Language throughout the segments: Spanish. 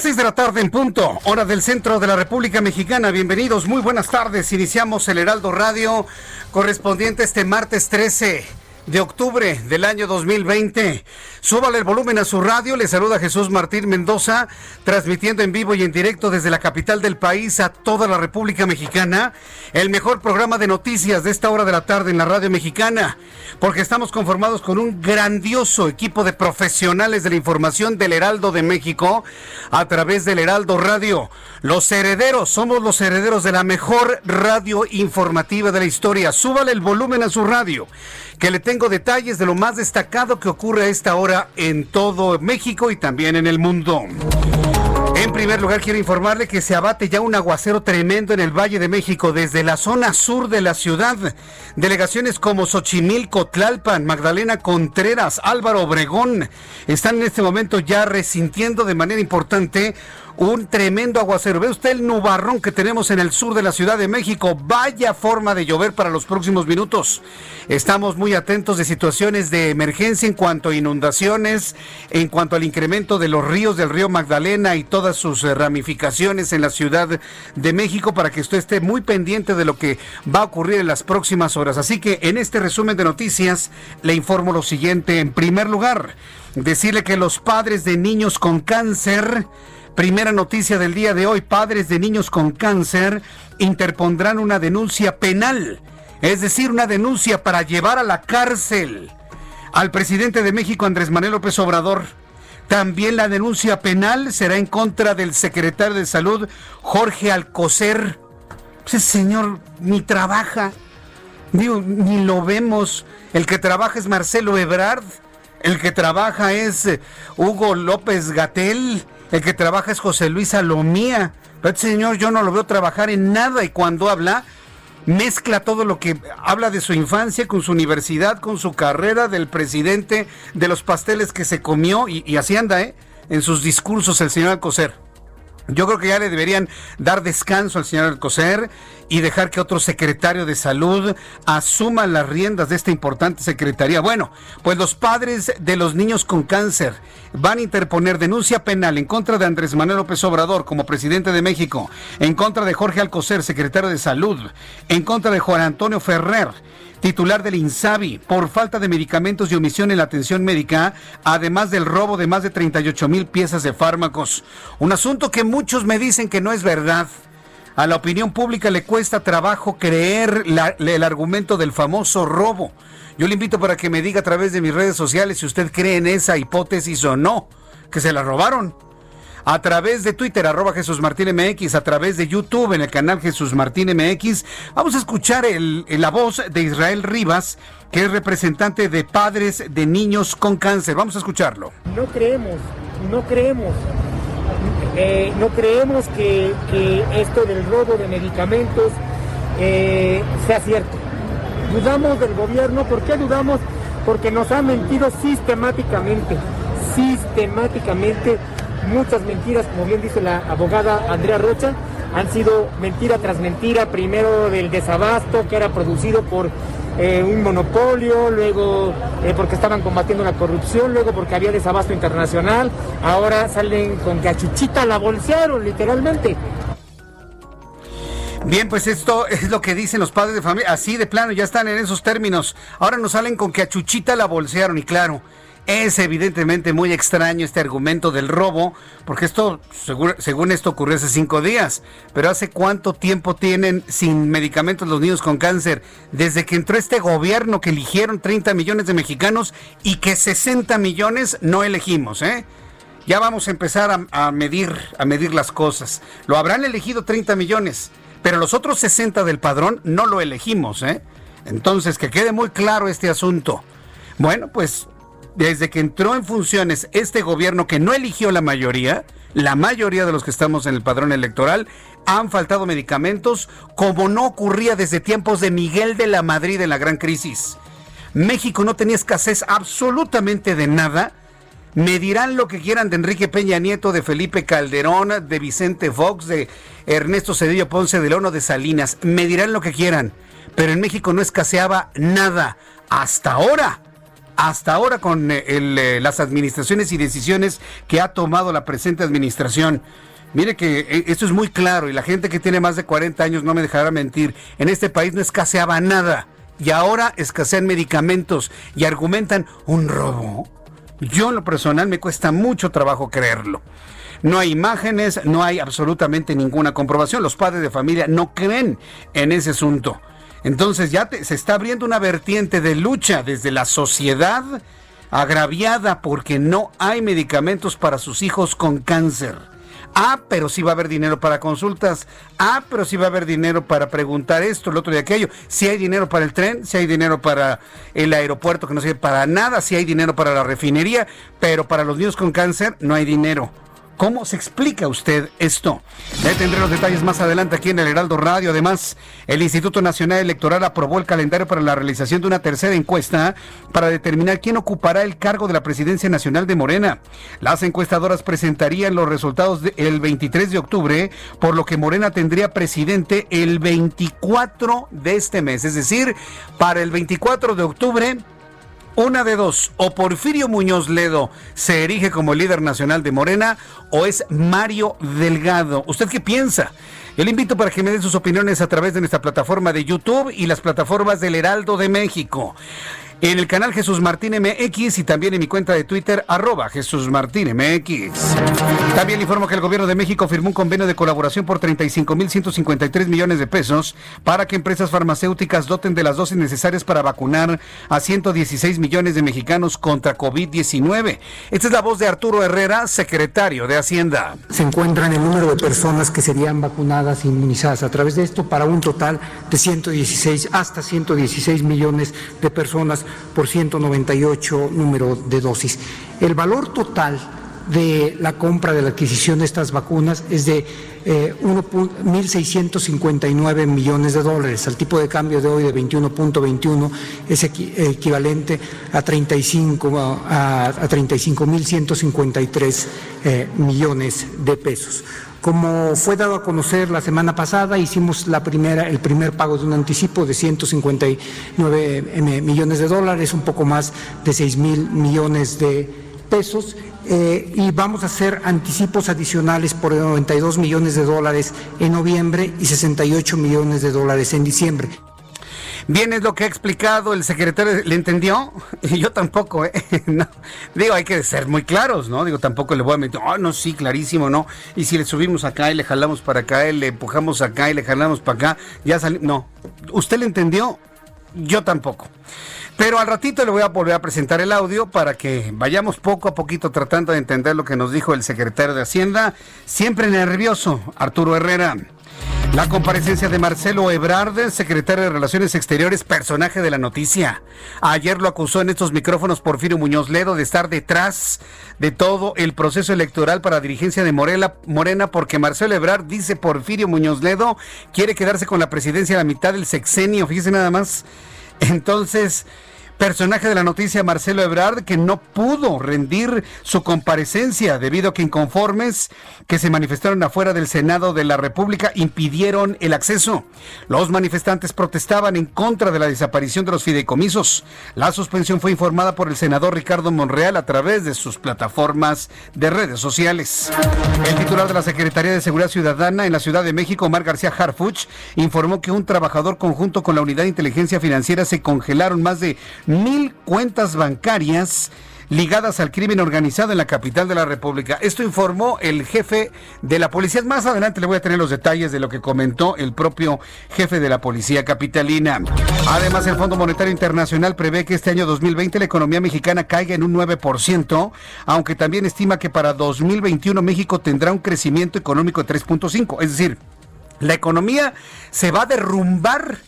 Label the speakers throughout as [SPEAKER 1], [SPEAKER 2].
[SPEAKER 1] Las seis de la tarde en punto, hora del centro de la República Mexicana. Bienvenidos, muy buenas tardes. Iniciamos el Heraldo Radio correspondiente este martes 13 de octubre del año 2020. Súbale el volumen a su radio. Le saluda Jesús Martín Mendoza, transmitiendo en vivo y en directo desde la capital del país a toda la República Mexicana. El mejor programa de noticias de esta hora de la tarde en la radio mexicana. Porque estamos conformados con un grandioso equipo de profesionales de la información del Heraldo de México a través del Heraldo Radio. Los herederos, somos los herederos de la mejor radio informativa de la historia. Súbale el volumen a su radio que le tengo detalles de lo más destacado que ocurre a esta hora en todo México y también en el mundo. En primer lugar, quiero informarle que se abate ya un aguacero tremendo en el Valle de México, desde la zona sur de la ciudad. Delegaciones como Xochimilco, Tlalpan, Magdalena Contreras, Álvaro Obregón están en este momento ya resintiendo de manera importante un tremendo aguacero. Ve usted el nubarrón que tenemos en el sur de la Ciudad de México. Vaya forma de llover para los próximos minutos. Estamos muy atentos de situaciones de emergencia en cuanto a inundaciones, en cuanto al incremento de los ríos del río Magdalena y todas sus eh, ramificaciones en la Ciudad de México para que usted esté muy pendiente de lo que va a ocurrir en las próximas horas. Así que en este resumen de noticias le informo lo siguiente. En primer lugar, decirle que los padres de niños con cáncer Primera noticia del día de hoy, padres de niños con cáncer interpondrán una denuncia penal, es decir, una denuncia para llevar a la cárcel al presidente de México, Andrés Manuel López Obrador. También la denuncia penal será en contra del secretario de Salud, Jorge Alcocer. Ese señor ni trabaja, digo, ni lo vemos. El que trabaja es Marcelo Ebrard, el que trabaja es Hugo López Gatel, el que trabaja es José Luis Salomía. Pero este señor yo no lo veo trabajar en nada y cuando habla mezcla todo lo que habla de su infancia con su universidad, con su carrera, del presidente, de los pasteles que se comió y, así anda, ¿eh? En sus discursos el señor Alcocer. Yo creo que ya le deberían dar descanso al señor Alcocer y dejar que otro secretario de salud asuma las riendas de esta importante secretaría. Bueno, pues los padres de los niños con cáncer van a interponer denuncia penal en contra de Andrés Manuel López Obrador como presidente de México, en contra de Jorge Alcocer, secretario de salud, en contra de Juan Antonio Ferrer titular del INSABI, por falta de medicamentos y omisión en la atención médica, además del robo de más de 38 mil piezas de fármacos. Un asunto que muchos me dicen que no es verdad. A la opinión pública le cuesta trabajo creer el argumento del famoso robo. Yo le invito para que me diga a través de mis redes sociales si usted cree en esa hipótesis o no, que se la robaron a través de Twitter, arroba Jesús Martín MX, a través de YouTube en el canal Jesús Martín MX. Vamos a escuchar la voz de Israel Rivas, que es representante de padres de niños con cáncer. Vamos a escucharlo.
[SPEAKER 2] No creemos, no creemos. Eh, no creemos que, esto del robo de medicamentos eh, sea cierto. Dudamos del gobierno. ¿Por qué dudamos? Porque nos han mentido sistemáticamente, sistemáticamente muchas mentiras, como bien dice la abogada Andrea Rocha, han sido mentira tras mentira, primero del desabasto que era producido por eh, un monopolio, luego eh, porque estaban combatiendo la corrupción, luego porque había desabasto internacional, ahora salen con que a Chuchita la bolsearon literalmente.
[SPEAKER 1] Bien, pues esto es lo que dicen los padres de familia, así de plano, ya están en esos términos. Ahora nos salen con que a Chuchita la bolsearon y claro, es evidentemente muy extraño este argumento del robo, porque esto, según, esto, ocurrió hace cinco días. Pero ¿hace cuánto tiempo tienen sin medicamentos los niños con cáncer? Desde que entró este gobierno que eligieron 30 millones de mexicanos y que 60 millones no elegimos, ¿eh? Ya vamos a empezar a, medir, a medir las cosas. Lo habrán elegido 30 millones, pero los otros 60 del padrón no lo elegimos, ¿eh? Entonces, que quede muy claro este asunto. Bueno, pues desde que entró en funciones este gobierno que no eligió la mayoría, la mayoría de los que estamos en el padrón electoral, han faltado medicamentos como no ocurría desde tiempos de Miguel de la Madrid en la gran crisis. México no tenía escasez absolutamente de nada. Me dirán lo que quieran de Enrique Peña Nieto, de Felipe Calderón, de Vicente Fox, de Ernesto Cedillo Ponce de Lono, de Salinas. Me dirán lo que quieran. Pero en México no escaseaba nada. Hasta ahora hasta ahora con eh, eh, las administraciones y decisiones que ha tomado la presente administración. Mire que eh, esto es muy claro y la gente que tiene más de 40 años no me dejará mentir. En este país no escaseaba nada y ahora escasean medicamentos y argumentan un robo. Yo en lo personal me cuesta mucho trabajo creerlo. No hay imágenes, no hay absolutamente ninguna comprobación. Los padres de familia no creen en ese asunto. Entonces ya se está abriendo una vertiente de lucha desde la sociedad agraviada porque no hay medicamentos para sus hijos con cáncer. Ah, pero sí va a haber dinero para consultas. Ah, pero sí va a haber dinero para preguntar esto, el otro y aquello. Si hay dinero para el tren, si hay dinero para el aeropuerto que no sirve para nada, si hay dinero para la refinería, pero para los niños con cáncer no hay dinero. ¿Cómo se explica usted esto? Ya tendré los detalles más adelante aquí en el Heraldo Radio. Además, el Instituto Nacional Electoral aprobó el calendario para la realización de una tercera encuesta para determinar quién ocupará el cargo de la presidencia nacional de Morena. Las encuestadoras presentarían los resultados el 23 de octubre, por lo que Morena tendría presidente el 24 de este mes. Es decir, para el 24 de octubre una de dos, o Porfirio Muñoz Ledo se erige como líder nacional de Morena o es Mario Delgado. ¿Usted qué piensa? Yo le invito para que me den sus opiniones a través de nuestra plataforma de YouTube y las plataformas del Heraldo de México en el canal Jesús Martín MX y también en mi cuenta de Twitter, arroba Jesús Martín MX. También informo que el gobierno de México firmó un convenio de colaboración por 35.153 millones de pesos para que empresas farmacéuticas doten de las dosis necesarias para vacunar a 116 millones de mexicanos contra COVID-19. Esta es la voz de Arturo Herrera, secretario de Hacienda.
[SPEAKER 3] Se encuentran el número de personas que serían vacunadas e inmunizadas a través de esto para un total de 116 hasta 116 millones de personas por 198 número de dosis. El valor total de la compra de la adquisición de estas vacunas es de eh, 1.659 millones de dólares. Al tipo de cambio de hoy de 21.21 es equivalente a 35 a, a 35.153 eh, millones de pesos. Como fue dado a conocer la semana pasada, hicimos la primera, el primer pago de un anticipo de 159 eh, millones de dólares, un poco más de 6 mil millones de pesos. Eh, y vamos a hacer anticipos adicionales por 92 millones de dólares en noviembre y 68 millones de dólares en diciembre.
[SPEAKER 1] Bien, es lo que ha explicado el secretario. ¿Le entendió? Y yo tampoco, ¿eh? Digo, hay que ser muy claros, ¿no? Digo, tampoco le voy a meter, oh, no, sí, clarísimo, ¿no? Y si le subimos acá y le jalamos para acá y le empujamos acá y le jalamos para acá, ya salimos. No. ¿Usted le entendió? Yo tampoco. Pero al ratito le voy a volver a presentar el audio para que vayamos poco a poquito tratando de entender lo que nos dijo el secretario de Hacienda. Siempre nervioso, Arturo Herrera. La comparecencia de Marcelo Ebrard, secretario de Relaciones Exteriores, personaje de la noticia. Ayer lo acusó en estos micrófonos Porfirio Muñoz Ledo de estar detrás de todo el proceso electoral para dirigencia de Morena, porque Marcelo Ebrard dice Porfirio Muñoz Ledo quiere quedarse con la presidencia a la mitad del sexenio, fíjese nada más. Entonces, Personaje de la noticia Marcelo Ebrard que no pudo rendir su comparecencia debido a que inconformes que se manifestaron afuera del Senado de la República impidieron el acceso. Los manifestantes protestaban en contra de la desaparición de los fideicomisos. La suspensión fue informada por el senador Ricardo Monreal a través de sus plataformas de redes sociales. El titular de la Secretaría de Seguridad Ciudadana en la Ciudad de México, Omar García Harfuch, informó que un trabajador conjunto con la Unidad de Inteligencia Financiera se congelaron más de mil cuentas bancarias ligadas al crimen organizado en la capital de la República. Esto informó el jefe de la policía. Más adelante le voy a tener los detalles de lo que comentó el propio jefe de la policía capitalina. Además, el Fondo Monetario Internacional prevé que este año 2020 la economía mexicana caiga en un 9%, aunque también estima que para 2021 México tendrá un crecimiento económico de 3.5. Es decir, la economía se va a derrumbar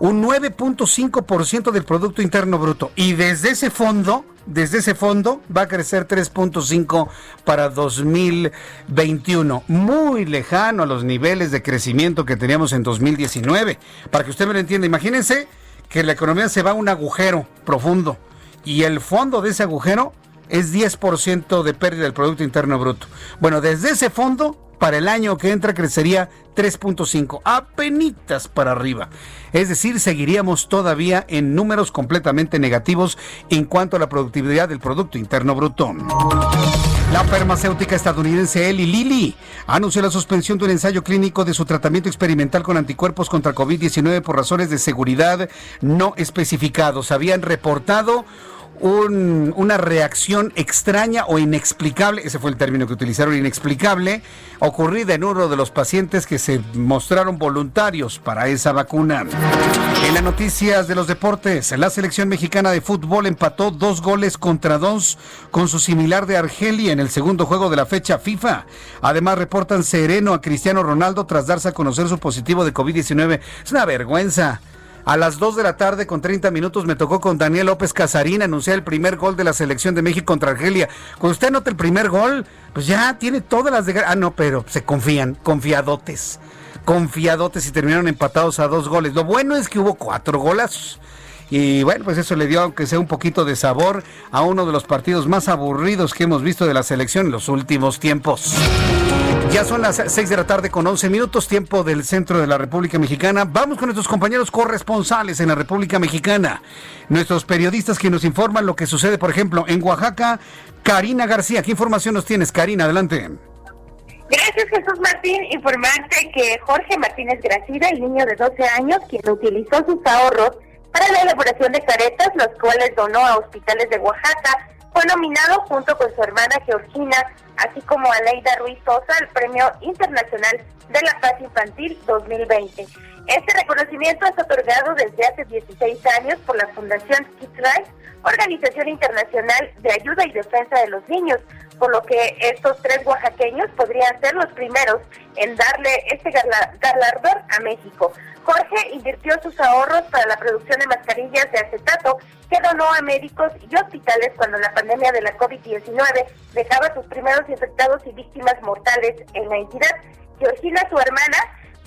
[SPEAKER 1] un 9.5% del Producto Interno Bruto. Y desde ese fondo, desde ese fondo va a crecer 3.5 para 2021, muy lejano a los niveles de crecimiento que teníamos en 2019. Para que usted me lo entienda, imagínense que la economía se va a un agujero profundo y el fondo de ese agujero es 10% de pérdida del Producto Interno Bruto. Bueno, desde ese fondo para el año que entra crecería 3.5, apenitas para arriba. Es decir, seguiríamos todavía en números completamente negativos en cuanto a la productividad del Producto Interno Bruto. La farmacéutica estadounidense Eli Lilly anunció la suspensión de un ensayo clínico de su tratamiento experimental con anticuerpos contra COVID-19 por razones de seguridad no especificados. Habían reportado una reacción extraña o inexplicable, ese fue el término que utilizaron, inexplicable, ocurrida en uno de los pacientes que se mostraron voluntarios para esa vacuna. En las noticias de los deportes, la selección mexicana de fútbol empató dos goles contra dos con su similar de Argelia en el segundo juego de la fecha FIFA. Además, reportan sereno a Cristiano Ronaldo tras darse a conocer su positivo de COVID-19. Es una vergüenza. A las 2 de la tarde con 30 minutos me tocó con Daniel López Casarín anunciar el primer gol de la selección de México contra Argelia. Cuando usted anota el primer gol, pues ya tiene todas las de... Ah, no, pero se confían, confiadotes. Confiadotes y terminaron empatados a dos goles. Lo bueno es que hubo cuatro golas. Y bueno, pues eso le dio, aunque sea un poquito de sabor, a uno de los partidos más aburridos que hemos visto de la selección en los últimos tiempos. Ya son las 6 de la tarde con 11 minutos, tiempo del centro de la República Mexicana. Vamos con nuestros compañeros corresponsales en la República Mexicana. Nuestros periodistas que nos informan lo que sucede, por ejemplo, en Oaxaca. Karina García, ¿qué información nos tienes? Karina, adelante.
[SPEAKER 4] Gracias Jesús Martín. Informarte que Jorge Martínez Gracida, el niño de 12 años, quien utilizó sus ahorros para la elaboración de caretas, los cuales donó a hospitales de Oaxaca, fue nominado junto con su hermana Georgina, así como a Leida Ruiz Sosa, al Premio Internacional de la Paz Infantil 2020. Este reconocimiento es otorgado desde hace 16 años por la Fundación Kids Life, organización internacional de ayuda y defensa de los niños, por lo que estos tres oaxaqueños podrían ser los primeros en darle este galardón a México. Jorge invirtió sus ahorros para la producción de mascarillas de acetato que donó a médicos y hospitales cuando la pandemia de la COVID-19 dejaba sus primeros infectados y víctimas mortales en la entidad. Georgina, su hermana,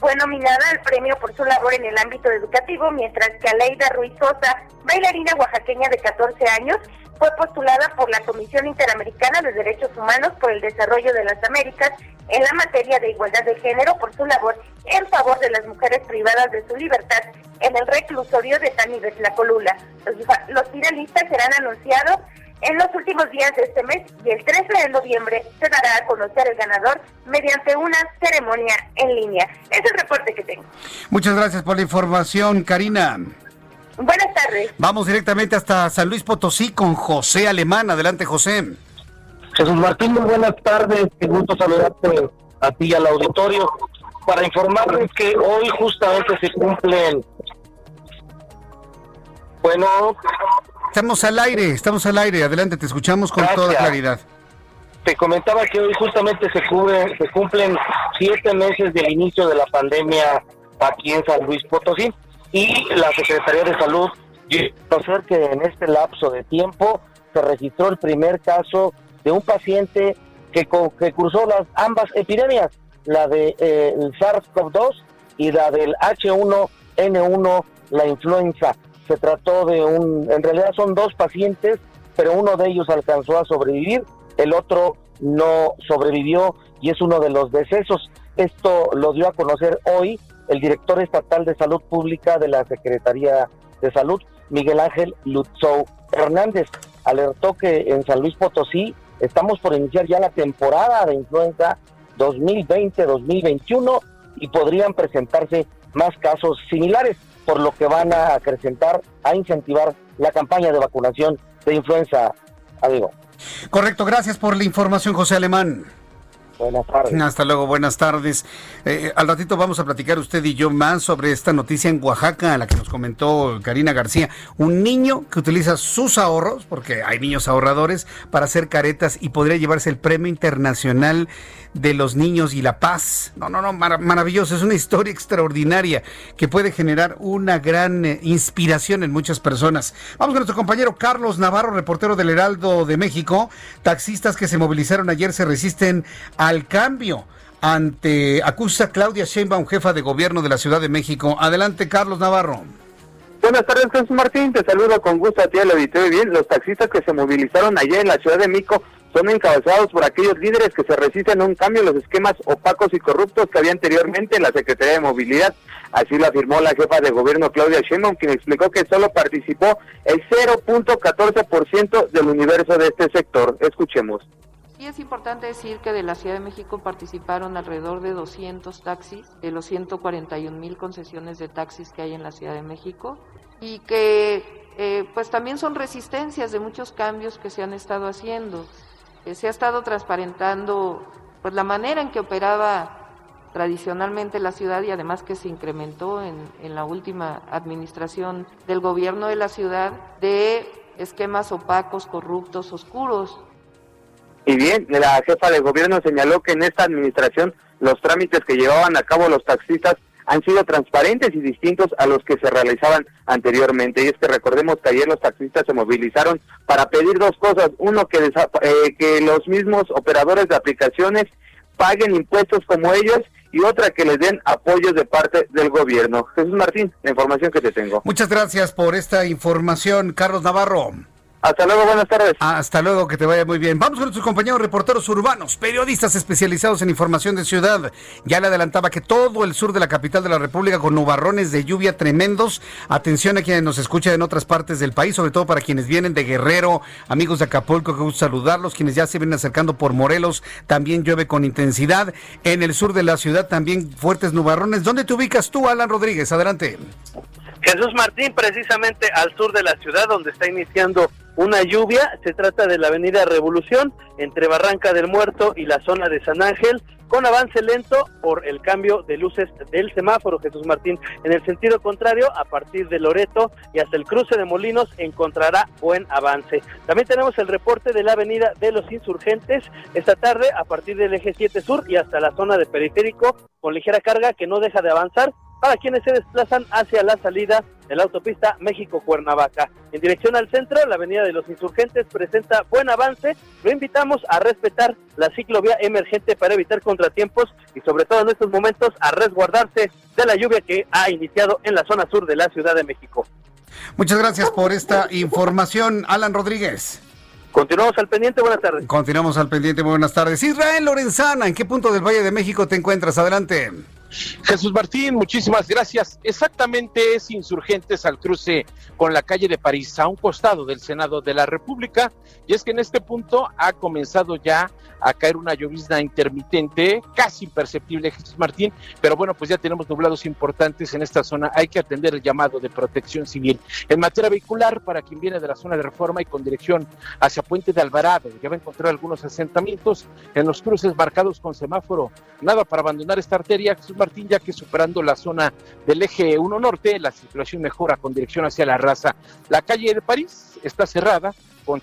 [SPEAKER 4] fue nominada al premio por su labor en el ámbito educativo, mientras que Aleida Ruiz Sosa, bailarina oaxaqueña de 14 años, fue postulada por la Comisión Interamericana de Derechos Humanos por el Desarrollo de las Américas en la materia de igualdad de género por su labor en favor de las mujeres privadas de su libertad en el reclusorio de San Ives La Colula. Los, los finalistas serán anunciados en los últimos días de este mes y el 13 de noviembre se dará a conocer el ganador mediante una ceremonia en línea. Es el reporte que tengo.
[SPEAKER 1] Muchas gracias por la información, Karina.
[SPEAKER 4] Buenas tardes.
[SPEAKER 1] Vamos directamente hasta San Luis Potosí con José Alemán. Adelante, José.
[SPEAKER 5] Jesús Martín, muy buenas tardes. Qué gusto saludarte a ti y al auditorio para informarles que hoy justamente se cumplen. Bueno.
[SPEAKER 1] Estamos al aire, estamos al aire. Adelante, te escuchamos con toda claridad.
[SPEAKER 5] Te comentaba que hoy justamente se, cubre, se cumplen siete meses del inicio de la pandemia aquí en San Luis Potosí y la Secretaría de Salud conocer que en este lapso de tiempo se registró el primer caso de un paciente que, que cursó las ambas epidemias, la de eh, SARS-CoV-2 y la del H1N1, la influenza. Se trató de un, en realidad son dos pacientes, pero uno de ellos alcanzó a sobrevivir, el otro no sobrevivió y es uno de los decesos. Esto lo dio a conocer hoy el director estatal de salud pública de la Secretaría de Salud, Miguel Ángel Lutzou Hernández. Alertó que en San Luis Potosí estamos por iniciar ya la temporada de influenza 2020-2021 y podrían presentarse más casos similares, por lo que van a acrecentar, a incentivar la campaña de vacunación de influenza. Adiós.
[SPEAKER 1] Correcto, gracias por la información, José Alemán.
[SPEAKER 5] Buenas tardes.
[SPEAKER 1] Hasta luego, buenas tardes. Eh, al ratito vamos a platicar usted y yo más sobre esta noticia en Oaxaca, a la que nos comentó Karina García. Un niño que utiliza sus ahorros, porque hay niños ahorradores, para hacer caretas y podría llevarse el premio internacional de los niños y la paz. No, no, no, maravilloso. Es una historia extraordinaria que puede generar una gran eh, inspiración en muchas personas. Vamos con nuestro compañero Carlos Navarro, reportero del Heraldo de México. Taxistas que se movilizaron ayer se resisten al cambio ante acusa Claudia Sheinbaum, jefa de gobierno de la Ciudad de México. Adelante, Carlos Navarro.
[SPEAKER 6] Buenas tardes, Jesús Martín. Te saludo con gusto a ti, al auditorio. Bien, los taxistas que se movilizaron ayer en la Ciudad de México son encabezados por aquellos líderes que se resisten a un cambio en los esquemas opacos y corruptos que había anteriormente en la Secretaría de Movilidad. Así lo afirmó la jefa de gobierno Claudia Sheinbaum, quien explicó que solo participó el 0.14% del universo de este sector. Escuchemos.
[SPEAKER 7] Sí es importante decir que de la Ciudad de México participaron alrededor de 200 taxis, de los 141 mil concesiones de taxis que hay en la Ciudad de México, y que eh, pues también son resistencias de muchos cambios que se han estado haciendo. Eh, se ha estado transparentando pues la manera en que operaba tradicionalmente la ciudad y además que se incrementó en, en la última administración del gobierno de la ciudad de esquemas opacos, corruptos, oscuros.
[SPEAKER 6] Y bien, la jefa de gobierno señaló que en esta administración los trámites que llevaban a cabo los taxistas han sido transparentes y distintos a los que se realizaban anteriormente. Y es que recordemos que ayer los taxistas se movilizaron para pedir dos cosas. Uno, que, eh, que los mismos operadores de aplicaciones paguen impuestos como ellos y otra que les den apoyos de parte del gobierno. Jesús Martín, la información que te tengo.
[SPEAKER 1] Muchas gracias por esta información, Carlos Navarro.
[SPEAKER 6] Hasta luego, buenas tardes.
[SPEAKER 1] Hasta luego, que te vaya muy bien. Vamos con nuestros compañeros reporteros urbanos, periodistas especializados en información de ciudad. Ya le adelantaba que todo el sur de la capital de la República con nubarrones de lluvia tremendos. Atención a quienes nos escuchan en otras partes del país, sobre todo para quienes vienen de Guerrero, amigos de Acapulco, que gusto saludarlos. Quienes ya se vienen acercando por Morelos, también llueve con intensidad. En el sur de la ciudad también fuertes nubarrones. ¿Dónde te ubicas tú, Alan Rodríguez? Adelante.
[SPEAKER 8] Jesús Martín, precisamente al sur de la ciudad, donde está iniciando una lluvia. Se trata de la avenida Revolución, entre Barranca del Muerto y la zona de San Ángel, con avance lento por el cambio de luces del semáforo, Jesús Martín. En el sentido contrario, a partir de Loreto y hasta el cruce de Molinos encontrará buen avance. También tenemos el reporte de la avenida de los insurgentes esta tarde a partir del eje 7 sur y hasta la zona de periférico con ligera carga que no deja de avanzar para quienes se desplazan hacia la salida de la autopista México-Cuernavaca. En dirección al centro, la avenida de los insurgentes presenta buen avance. Lo invitamos a respetar la ciclovía emergente para evitar contratiempos y sobre todo en estos momentos a resguardarse de la lluvia que ha iniciado en la zona sur de la Ciudad de México.
[SPEAKER 1] Muchas gracias por esta información, Alan Rodríguez.
[SPEAKER 8] Continuamos al pendiente, buenas tardes.
[SPEAKER 1] Continuamos al pendiente, buenas tardes. Israel Lorenzana, ¿en qué punto del Valle de México te encuentras? Adelante.
[SPEAKER 9] Jesús Martín, muchísimas gracias. Exactamente es Insurgentes al cruce con la calle de París, a un costado del Senado de la República. Y es que en este punto ha comenzado ya a caer una llovizna intermitente, casi imperceptible, Jesús Martín. Pero bueno, pues ya tenemos nublados importantes en esta zona. Hay que atender el llamado de protección civil. En materia vehicular, para quien viene de la zona de reforma y con dirección hacia Puente de Alvarado, ya va a encontrar algunos asentamientos en los cruces marcados con semáforo. Nada para abandonar esta arteria, Jesús Martín, ya que superando la zona del eje 1 norte, la circulación mejora con dirección hacia la raza. La calle de París está cerrada. Con...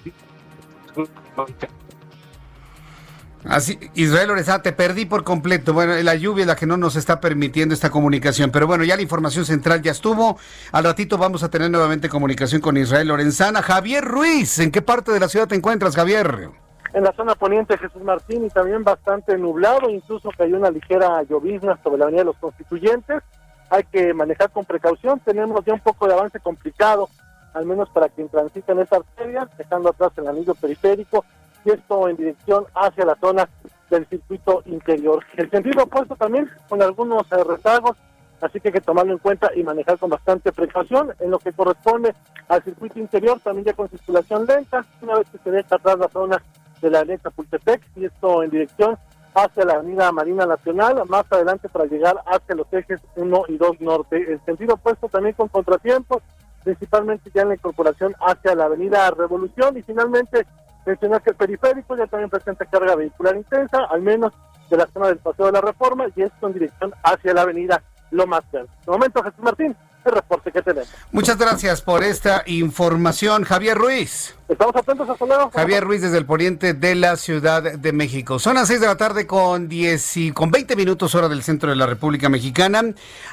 [SPEAKER 1] Así, Israel Oreza, te perdí por completo. Bueno, la lluvia es la que no nos está permitiendo esta comunicación. Pero bueno, ya la información central ya estuvo. Al ratito vamos a tener nuevamente comunicación con Israel Lorenzana. Javier Ruiz, ¿en qué parte de la ciudad te encuentras, Javier?
[SPEAKER 10] En la zona poniente Jesús Martín y también bastante nublado, incluso cayó una ligera llovizna sobre la avenida de los Constituyentes. hay que manejar con precaución. Tenemos ya un poco de avance complicado, al menos para quien transita en esta arteria, dejando atrás el anillo periférico y esto en dirección hacia la zona del circuito interior. El sentido opuesto también con algunos eh, rezagos, así que hay que tomarlo en cuenta y manejar con bastante precaución. En lo que corresponde al circuito interior, también ya con circulación lenta, una vez que se deja atrás la zona de la avenida Chapultepec, y esto en dirección hacia la avenida Marina Nacional, más adelante para llegar hacia los ejes 1 y 2 norte. El sentido opuesto también con contratiempos, principalmente ya en la incorporación hacia la avenida Revolución y finalmente mencionar que el periférico ya también presenta carga vehicular intensa, al menos de la zona del Paseo de la Reforma y esto en dirección hacia la avenida Lomas Verde. De momento, Jesús Martín, el reporte que tenemos.
[SPEAKER 1] Muchas gracias por esta información, Javier Ruiz.
[SPEAKER 10] Estamos atentos, hasta luego.
[SPEAKER 1] Javier Ruiz desde el poniente de la Ciudad de México. Son las 6 de la tarde con 10 y con 20 minutos hora del centro de la República Mexicana.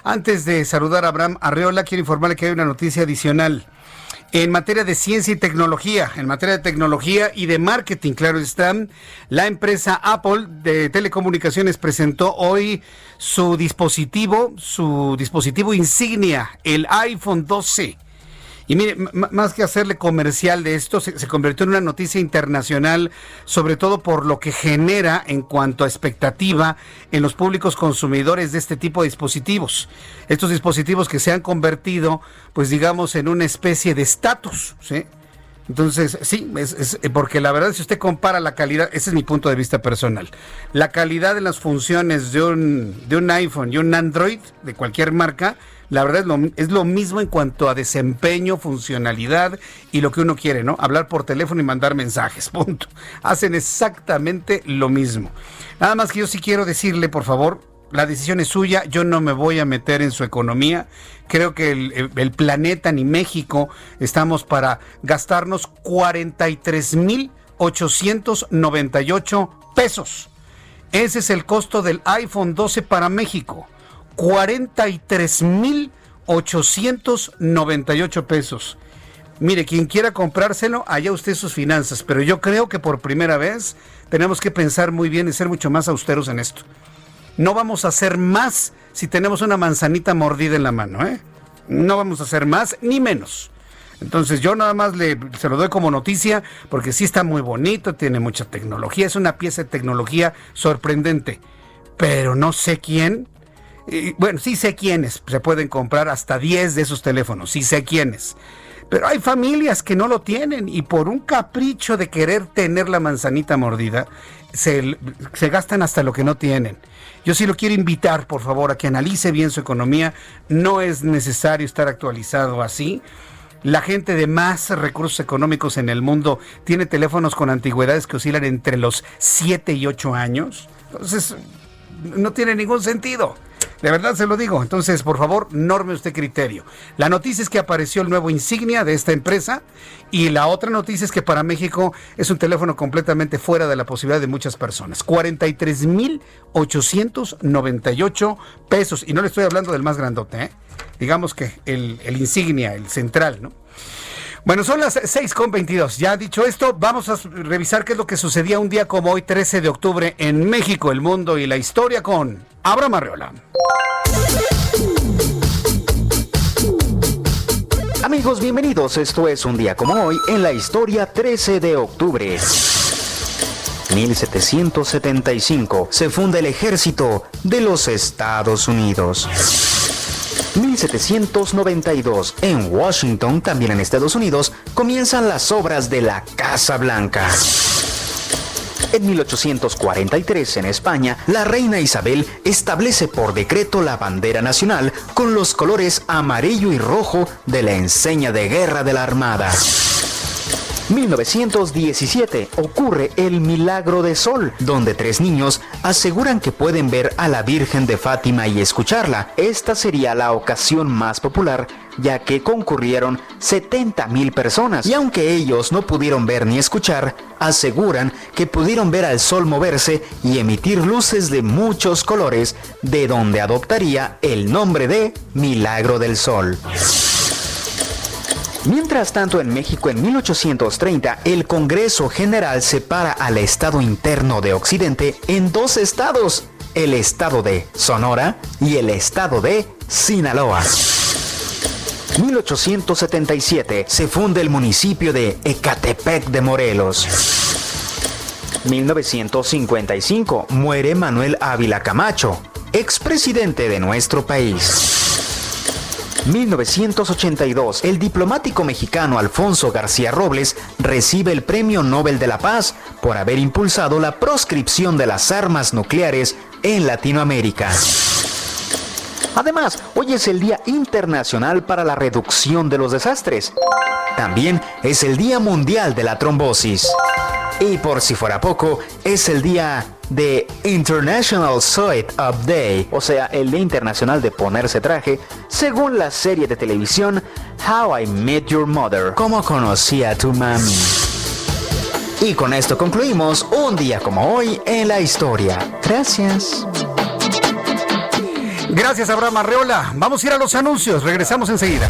[SPEAKER 1] Antes de saludar a Abraham Arreola, quiero informarle que hay una noticia adicional. En materia de ciencia y tecnología, en materia de tecnología y de marketing, claro está, la empresa Apple de telecomunicaciones presentó hoy su dispositivo, su dispositivo insignia, el iPhone 12. Y mire, más que hacerle comercial de esto, se, convirtió en una noticia internacional, sobre todo por lo que genera en cuanto a expectativa en los públicos consumidores de este tipo de dispositivos. Estos dispositivos que se han convertido, pues digamos, en una especie de estatus, ¿sí? Entonces, sí, es, es, porque la verdad, si usted compara la calidad, ese es mi punto de vista personal, la calidad de las funciones de un, de un iPhone y un Android de cualquier marca, la verdad es lo, es lo, mismo en cuanto a desempeño, funcionalidad y lo que uno quiere, ¿no? Hablar por teléfono y mandar mensajes, punto. Hacen exactamente lo mismo. Nada más que yo sí quiero decirle, por favor, la decisión es suya, yo no me voy a meter en su economía. Creo que el, el planeta ni México estamos para gastarnos 43.898 pesos. Ese es el costo del iPhone 12 para México. 43.898 pesos. Mire, quien quiera comprárselo, allá usted sus finanzas, pero yo creo que por primera vez tenemos que pensar muy bien y ser mucho más austeros en esto. No vamos a hacer más si tenemos una manzanita mordida en la mano, ¿eh? No vamos a hacer más ni menos. Entonces yo nada más le, se lo doy como noticia porque sí está muy bonito, tiene mucha tecnología, es una pieza de tecnología sorprendente. Pero no sé quién bueno, sí sé quiénes se pueden comprar hasta 10 de esos teléfonos, sí sé quiénes. Pero hay familias que no lo tienen y por un capricho de querer tener la manzanita mordida, se, se, gastan hasta lo que no tienen. Yo sí lo quiero invitar, por favor, a que analice bien su economía. No es necesario estar actualizado así. La gente de más recursos económicos en el mundo tiene teléfonos con antigüedades que oscilan entre los 7 y 8 años. Entonces, no tiene ningún sentido. De verdad se lo digo. Entonces, por favor, norme usted criterio. La noticia es que apareció el nuevo insignia de esta empresa y la otra noticia es que para México es un teléfono completamente fuera de la posibilidad de muchas personas. 43.898 pesos. Y no le estoy hablando del más grandote, ¿eh? Digamos que el, el insignia, el central, ¿no? Bueno, son las 6.22. Ya dicho esto, vamos a revisar qué es lo que sucedía un día como hoy, 13 de octubre, en México, el mundo y la historia con Abraham Arreola.
[SPEAKER 11] Amigos, bienvenidos. Esto es un día como hoy en la historia 13 de octubre. 1775 se funda el ejército de los Estados Unidos. 1792, en Washington, también en Estados Unidos, comienzan las obras de la Casa Blanca. En 1843, en España, la reina Isabel establece por decreto la bandera nacional con los colores amarillo y rojo de la enseña de guerra de la Armada. 1917 ocurre el Milagro de Sol, donde tres niños aseguran que pueden ver a la Virgen de Fátima y escucharla. Esta sería la ocasión más popular, ya que concurrieron 70 mil personas. Y aunque ellos no pudieron ver ni escuchar, aseguran que pudieron ver al sol moverse y emitir luces de muchos colores, de donde adoptaría el nombre de Milagro del Sol. Mientras tanto, en México en 1830, el Congreso General separa al Estado interno de Occidente en dos estados, el estado de Sonora y el estado de Sinaloa. 1877 se funda el municipio de Ecatepec de Morelos. 1955 muere Manuel Ávila Camacho, expresidente de nuestro país. 1982, el diplomático mexicano Alfonso García Robles recibe el Premio Nobel de la Paz por haber impulsado la proscripción de las armas nucleares en Latinoamérica. Además, hoy es el Día Internacional para la Reducción de los Desastres. También es el Día Mundial de la Trombosis. Y por si fuera poco, es el Día de International Suit Up Day, o sea, el Día Internacional de ponerse traje, según la serie de televisión How I Met Your Mother, como conocí a tu mami. Y con esto concluimos un día como hoy en la historia. Gracias.
[SPEAKER 1] Gracias, Abraham Arreola. Vamos a ir a los anuncios. Regresamos enseguida.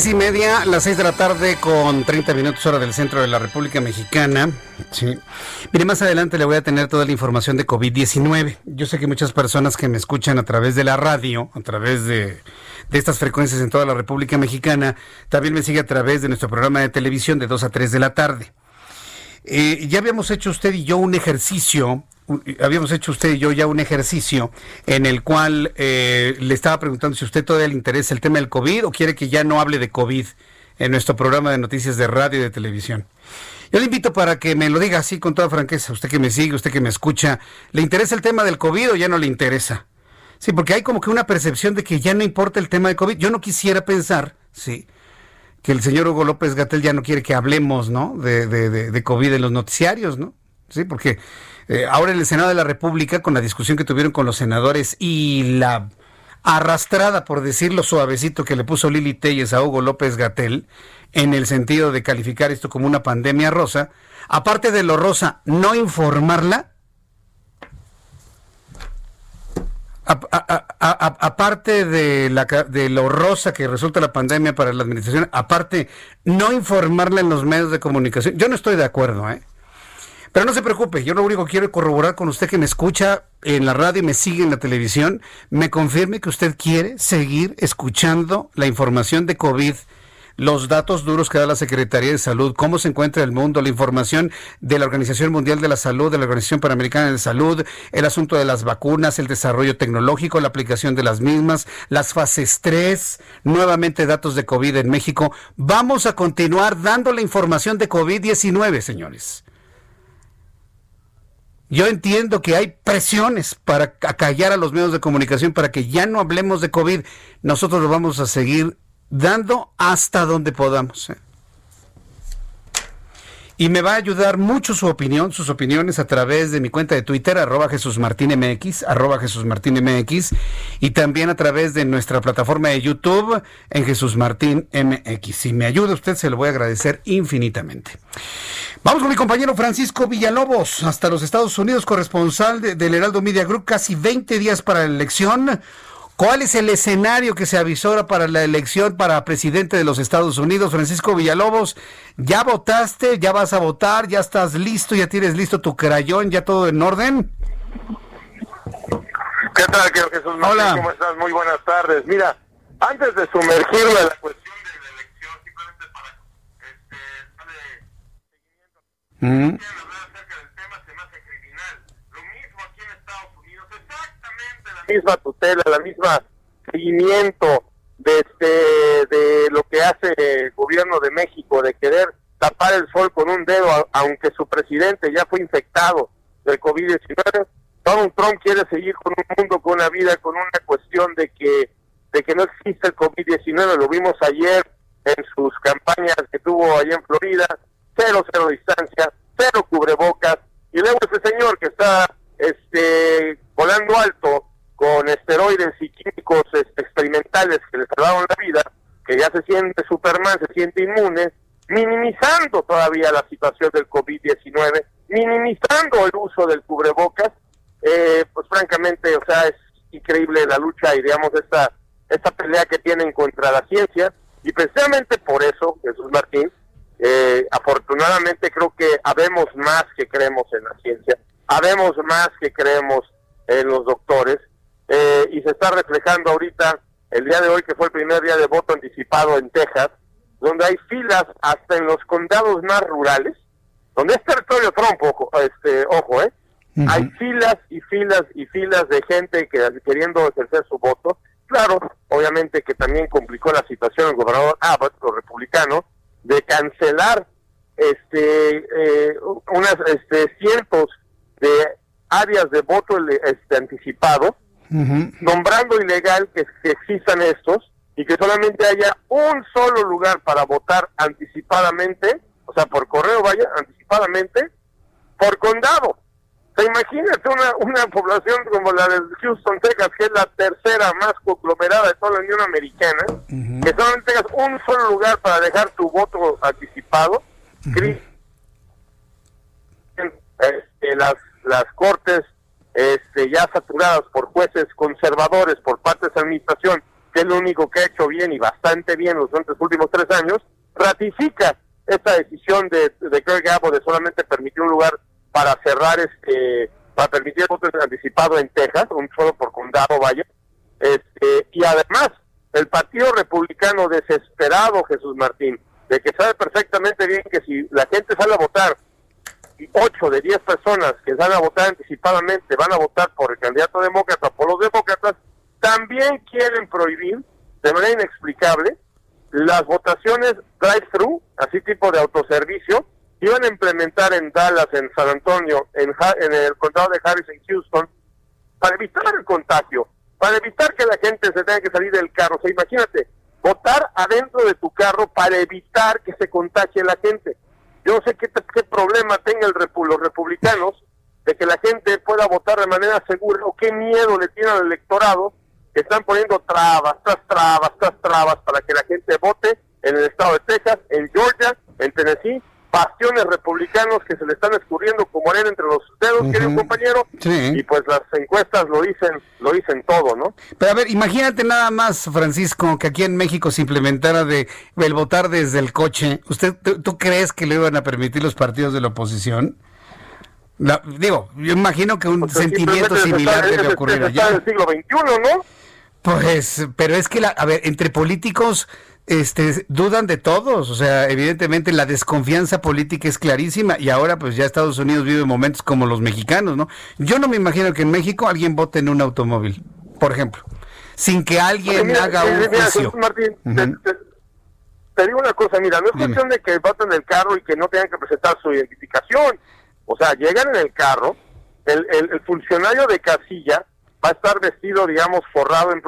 [SPEAKER 1] Seis y media, las seis de la tarde con 30 minutos hora del centro de la República Mexicana. Sí. Mire, más adelante le voy a tener toda la información de COVID-19. Yo sé que muchas personas que me escuchan a través de la radio, a través de, de estas frecuencias en toda la República Mexicana, también me sigue a través de nuestro programa de televisión de 2 a 3 de la tarde. Eh, ya habíamos hecho usted y yo un ejercicio, habíamos hecho usted y yo ya un ejercicio en el cual eh, le estaba preguntando si usted todavía le interesa el tema del COVID o quiere que ya no hable de COVID en nuestro programa de noticias de radio y de televisión. Yo le invito para que me lo diga así con toda franqueza, usted que me sigue, usted que me escucha, ¿le interesa el tema del COVID o ya no le interesa? Sí, porque hay como que una percepción de que ya no importa el tema de COVID. Yo no quisiera pensar, sí, que el señor Hugo López Gatel ya no quiere que hablemos, ¿no? De, de, de, de COVID en los noticiarios, ¿no? Sí, porque eh, ahora en el Senado de la República, con la discusión que tuvieron con los senadores y la arrastrada, por decirlo suavecito, que le puso Lili Telles a Hugo López Gatel, en el sentido de calificar esto como una pandemia rosa, aparte de lo rosa, no informarla, aparte de, la, de lo rosa que resulta la pandemia para la administración, aparte, no informarla en los medios de comunicación, yo no estoy de acuerdo, ¿eh? Pero no se preocupe, yo lo único que quiero corroborar con usted que me escucha en la radio y me sigue en la televisión, me confirme que usted quiere seguir escuchando la información de COVID, los datos duros que da la Secretaría de Salud, cómo se encuentra el mundo, la información de la Organización Mundial de la Salud, de la Organización Panamericana de Salud, el asunto de las vacunas, el desarrollo tecnológico, la aplicación de las mismas, las fases 3, nuevamente datos de COVID en México. Vamos a continuar dando la información de COVID-19, señores. Yo entiendo que hay presiones para acallar a los medios de comunicación para que ya no hablemos de COVID. Nosotros lo vamos a seguir dando hasta donde podamos. ¿eh? Y me va a ayudar mucho su opinión, sus opiniones a través de mi cuenta de Twitter, arroba Jesús MX, arroba Jesús MX, y también a través de nuestra plataforma de YouTube en Jesús Martín MX. Si me ayuda usted, se lo voy a agradecer infinitamente. Vamos con mi compañero Francisco Villalobos, hasta los Estados Unidos, corresponsal de- del Heraldo Media Group, casi 20 días para la elección. ¿Cuál es el escenario que se avisora para la elección para presidente de los Estados Unidos? Francisco Villalobos, ¿ya votaste? ¿Ya vas a votar? ¿Ya estás listo? ¿Ya tienes listo tu crayón? ¿Ya todo en orden?
[SPEAKER 12] ¿Qué tal, Jesús Martín?
[SPEAKER 1] Hola.
[SPEAKER 12] ¿Cómo estás? Muy buenas tardes. Mira, antes de sumergirme en la cuestión de la elección, simplemente para este, darle
[SPEAKER 1] Mm.
[SPEAKER 12] la misma tutela, la misma seguimiento de, este, de lo que hace el gobierno de México, de querer tapar el sol con un dedo, aunque su presidente ya fue infectado del COVID-19. Donald Trump quiere seguir con un mundo, con una vida, con una cuestión de que de que no existe el COVID-19, lo vimos ayer en sus campañas que tuvo allá en Florida, cero, cero distancia, cero cubrebocas, y luego ese señor que está este volando alto con esteroides y químicos experimentales que le salvaron la vida, que ya se siente Superman, se siente inmune, minimizando todavía la situación del COVID-19, minimizando el uso del cubrebocas, eh, pues francamente, o sea, es increíble la lucha y digamos esta esta pelea que tienen contra la ciencia. Y precisamente por eso, Jesús Martín, eh, afortunadamente creo que habemos más que creemos en la ciencia, habemos más que creemos en los doctores eh, y se está reflejando ahorita el día de hoy que fue el primer día de voto anticipado en Texas, donde hay filas hasta en los condados más rurales, donde es territorio Trump, ojo, este, ojo, ¿eh? Hay filas y filas y filas de gente que queriendo ejercer su voto. Claro, obviamente que también complicó la situación el gobernador Abbott, los republicanos, de cancelar este eh, unas este, cientos de áreas de voto este, anticipado, nombrando ilegal que, que existan estos y que solamente haya un solo lugar para votar anticipadamente, o sea, por correo vaya, anticipadamente, por condado. ¿Te imaginas una, una población como la de Houston, Texas, que es la tercera más conglomerada de toda la Unión Americana, que solamente tengas un solo lugar para dejar tu voto anticipado? este, las, las cortes este, ya saturadas por jueces conservadores por parte de esa administración, que es lo único que ha hecho bien y bastante bien los últimos tres años, ratifica esta decisión de, de Greg Abbott de solamente permitir un lugar para cerrar este para permitir el voto anticipado en Texas, un solo por condado vaya, este, y además el Partido Republicano desesperado, Jesús Martín, de que sabe perfectamente bien que si la gente sale a votar, 8 de 10 personas que salen a votar anticipadamente van a votar por el candidato demócrata por los demócratas, también quieren prohibir de manera inexplicable las votaciones drive-thru, así tipo de autoservicio, iban a implementar en Dallas, en San Antonio, en, en el condado de Harris, en Houston, para evitar el contagio, para evitar que la gente se tenga que salir del carro. O sea, imagínate, votar adentro de tu carro para evitar que se contagie la gente. Yo no sé qué, problema tenga el los republicanos de que la gente pueda votar de manera segura o qué miedo le tienen al electorado que están poniendo trabas, tras trabas, tras trabas para que la gente vote en el estado de Texas, en Georgia, en Tennessee bastiones republicanos que se le están escurriendo como arena entre los dedos, querido compañero, y pues las encuestas lo dicen, lo dicen todo, ¿no?
[SPEAKER 1] Pero a ver, imagínate nada más, Francisco, que aquí en México se implementara de el votar desde el coche. ¿Usted, tú, crees que le iban a permitir los partidos de la oposición? digo, yo imagino que un pues sentimiento similar debe ocurrir allá.
[SPEAKER 12] en el siglo XXI, ¿no?
[SPEAKER 1] Pues, pero es que, la, a ver, entre políticos este, dudan de todos, o sea, evidentemente la desconfianza política es clarísima y ahora pues ya Estados Unidos vive momentos como los mexicanos, ¿no? Yo no me imagino que en México alguien vote en un automóvil, por ejemplo, sin que alguien haga un juicio.
[SPEAKER 12] Martín, te, digo una cosa, mira, no es cuestión de que voten en el carro y que no tengan que presentar su identificación, o sea, llegan en el carro, el, el, funcionario de casilla va a estar vestido, digamos, forrado en,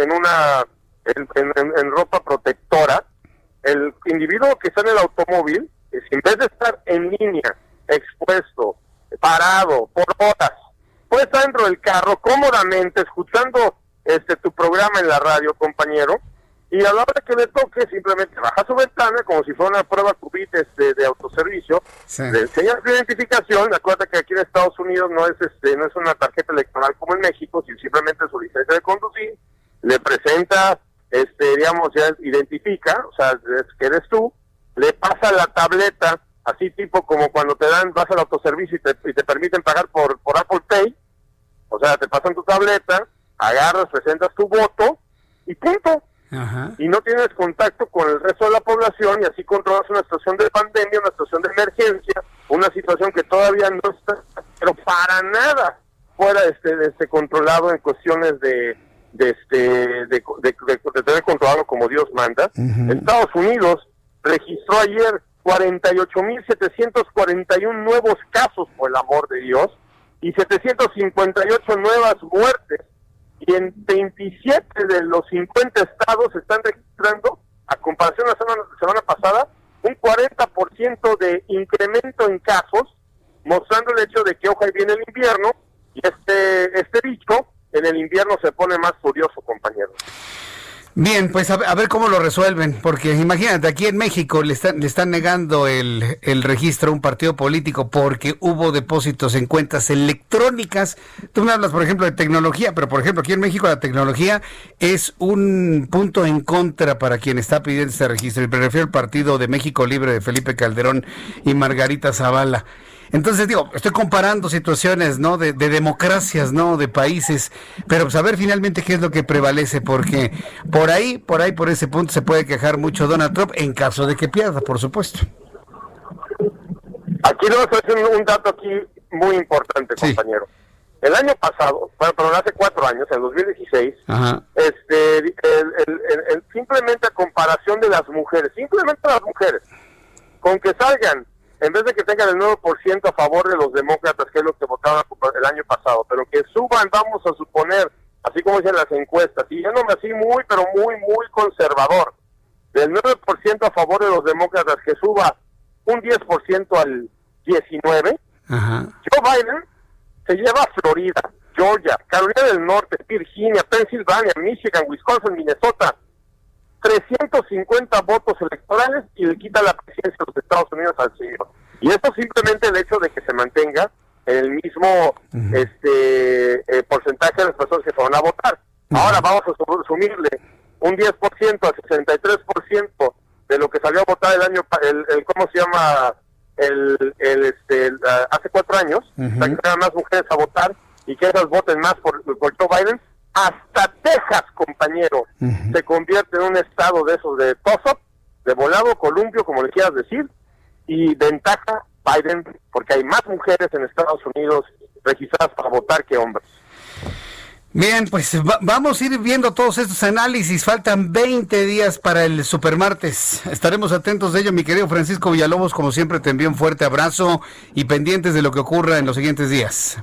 [SPEAKER 12] en una en, ropa protectora, el individuo que está en el automóvil, en vez de estar en línea, expuesto, parado por horas, puede estar dentro del carro cómodamente escuchando este tu programa en la radio, compañero, y a la hora que le toque simplemente baja su ventana como si fuera una prueba COVID este, de autoservicio, le enseña su identificación, acuérdate que aquí en Estados Unidos no es este no es una tarjeta electoral como en México, sino simplemente su licencia de conducir, le presenta este, digamos, ya identifica, o sea, que eres tú, le pasa la tableta, así tipo como cuando te dan, vas al autoservicio y te, y te permiten pagar por, por Apple Pay, o sea, te pasan tu tableta, agarras, presentas tu voto y punto. Y no tienes contacto con el resto de la población y así controlas una situación de pandemia, una situación de emergencia, una situación que todavía no está, pero para nada fuera este, este controlado en cuestiones de, de, este, de, tener controlado como Dios manda. Estados Unidos registró ayer 48.741 nuevos casos, por el amor de Dios, y 758 nuevas muertes. Y en 27 de los 50 estados están registrando, a comparación de la semana, semana pasada, un 40% de incremento en casos, mostrando el hecho de que hoy viene el invierno y este, este dicho en el invierno se pone más furioso, compañero.
[SPEAKER 1] Bien, pues a ver, a ver, cómo lo resuelven, porque imagínate, aquí en México le están, le están negando el, el, registro a un partido político porque hubo depósitos en cuentas electrónicas. Tú me hablas, por ejemplo, de tecnología, pero por ejemplo, aquí en México la tecnología es un punto en contra para quien está pidiendo este registro. Y refiero al Partido de México Libre de Felipe Calderón y Margarita Zavala. Entonces digo, estoy comparando situaciones, ¿no? De, democracias, ¿no? De países, pero saber pues, finalmente qué es lo que prevalece, porque por ahí, por ahí, por ese punto se puede quejar mucho Donald Trump en caso de que pierda, por supuesto.
[SPEAKER 12] Aquí no es un dato aquí muy importante, compañero. El año pasado, bueno, pero hace cuatro años, en 2016, este, simplemente a comparación de las mujeres, simplemente las mujeres, con que salgan en vez de que tengan el 9% a favor de los demócratas, que es lo que votaron el año pasado, pero que suban, vamos a suponer, así como dicen las encuestas, y yéndome así muy, pero muy, muy conservador, del 9% a favor de los demócratas, que suba un 10% al 19%, Joe Biden se lleva a Florida, Georgia, Carolina del Norte, Virginia, Pensilvania, Michigan, Wisconsin, Minnesota, 350 votos electorales y le quita la presidencia de los Estados Unidos al señor. Y esto simplemente el hecho de que se mantenga el mismo este eh, porcentaje de las personas que se van a votar. Ahora vamos a sumirle un 10% al 63% de lo que salió a votar el año, el, ¿cómo se llama? El, el este, hace cuatro años, para que más mujeres a votar y que esas voten más por, por Joe Biden, hasta Texas, compañero, se convierte en un estado de esos de toso, de volado, columpio, como le quieras decir, y ventaja Biden, porque hay más mujeres en Estados Unidos registradas para votar que hombres.
[SPEAKER 1] Bien, pues vamos a ir viendo todos estos análisis. Faltan 20 días para el supermartes. Estaremos atentos de ello, mi querido Francisco Villalobos. Como siempre, te envío un fuerte abrazo y pendientes de lo que ocurra en los siguientes días.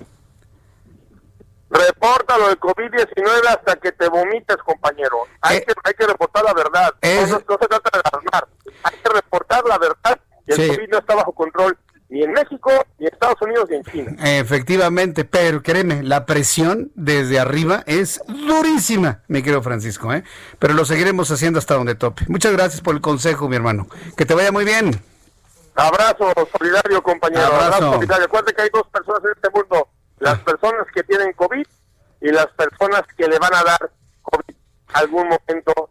[SPEAKER 12] Reporta lo del COVID-19 hasta que te vomites, compañero. Hay, eh, que, hay que reportar la verdad. No, se trata de alarmar. Hay que reportar la verdad. Y el COVID no está bajo control ni en México, ni en Estados Unidos, ni en China.
[SPEAKER 1] Efectivamente, pero créeme, la presión desde arriba es durísima, mi querido Francisco, ¿eh? Pero lo seguiremos haciendo hasta donde tope. Muchas gracias por el consejo, mi hermano. Que te vaya muy bien.
[SPEAKER 12] Abrazo solidario, compañero. Abrazo, solidario. Acuérdate que hay dos personas en este mundo las personas que tienen COVID y las personas que le van a dar COVID algún momento,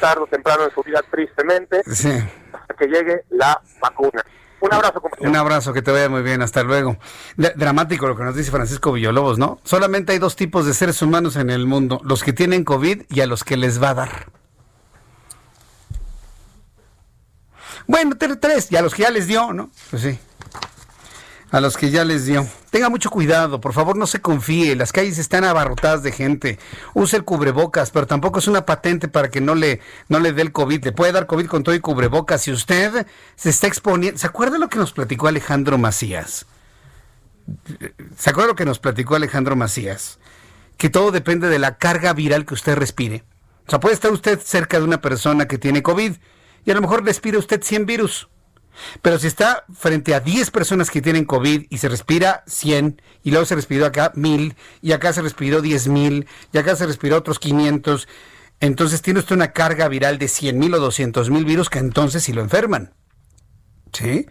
[SPEAKER 12] tarde o temprano en su vida, tristemente, hasta que llegue la vacuna. Un abrazo, compañero.
[SPEAKER 1] Un abrazo, que te vaya muy bien, hasta luego. dramático lo que nos dice Francisco Villalobos, ¿no? Solamente hay dos tipos de seres humanos en el mundo, los que tienen COVID y a los que les va a dar. Bueno, tres, y a los que ya les dio, ¿no? Pues sí a los que ya les dio. Tenga mucho cuidado, por favor no se confíe, las calles están abarrotadas de gente. Use el cubrebocas, pero tampoco es una patente para que no le, no le dé el COVID. Le puede dar COVID con todo y cubrebocas. Si usted se está exponiendo... ¿Se acuerda lo que nos platicó Alejandro Macías? ¿Se acuerda lo que nos platicó Alejandro Macías? Que todo depende de la carga viral que usted respire. O sea, puede estar usted cerca de una persona que tiene COVID y a lo mejor respire usted 100 virus. Pero si está frente a 10 personas que tienen COVID y se respira 100 y luego se respiró acá 1000 y acá se respiró 10.000 y acá se respiró otros 500, entonces tiene usted una carga viral de 100.000 o 200.000 virus que entonces sí lo enferman. ¿Sí?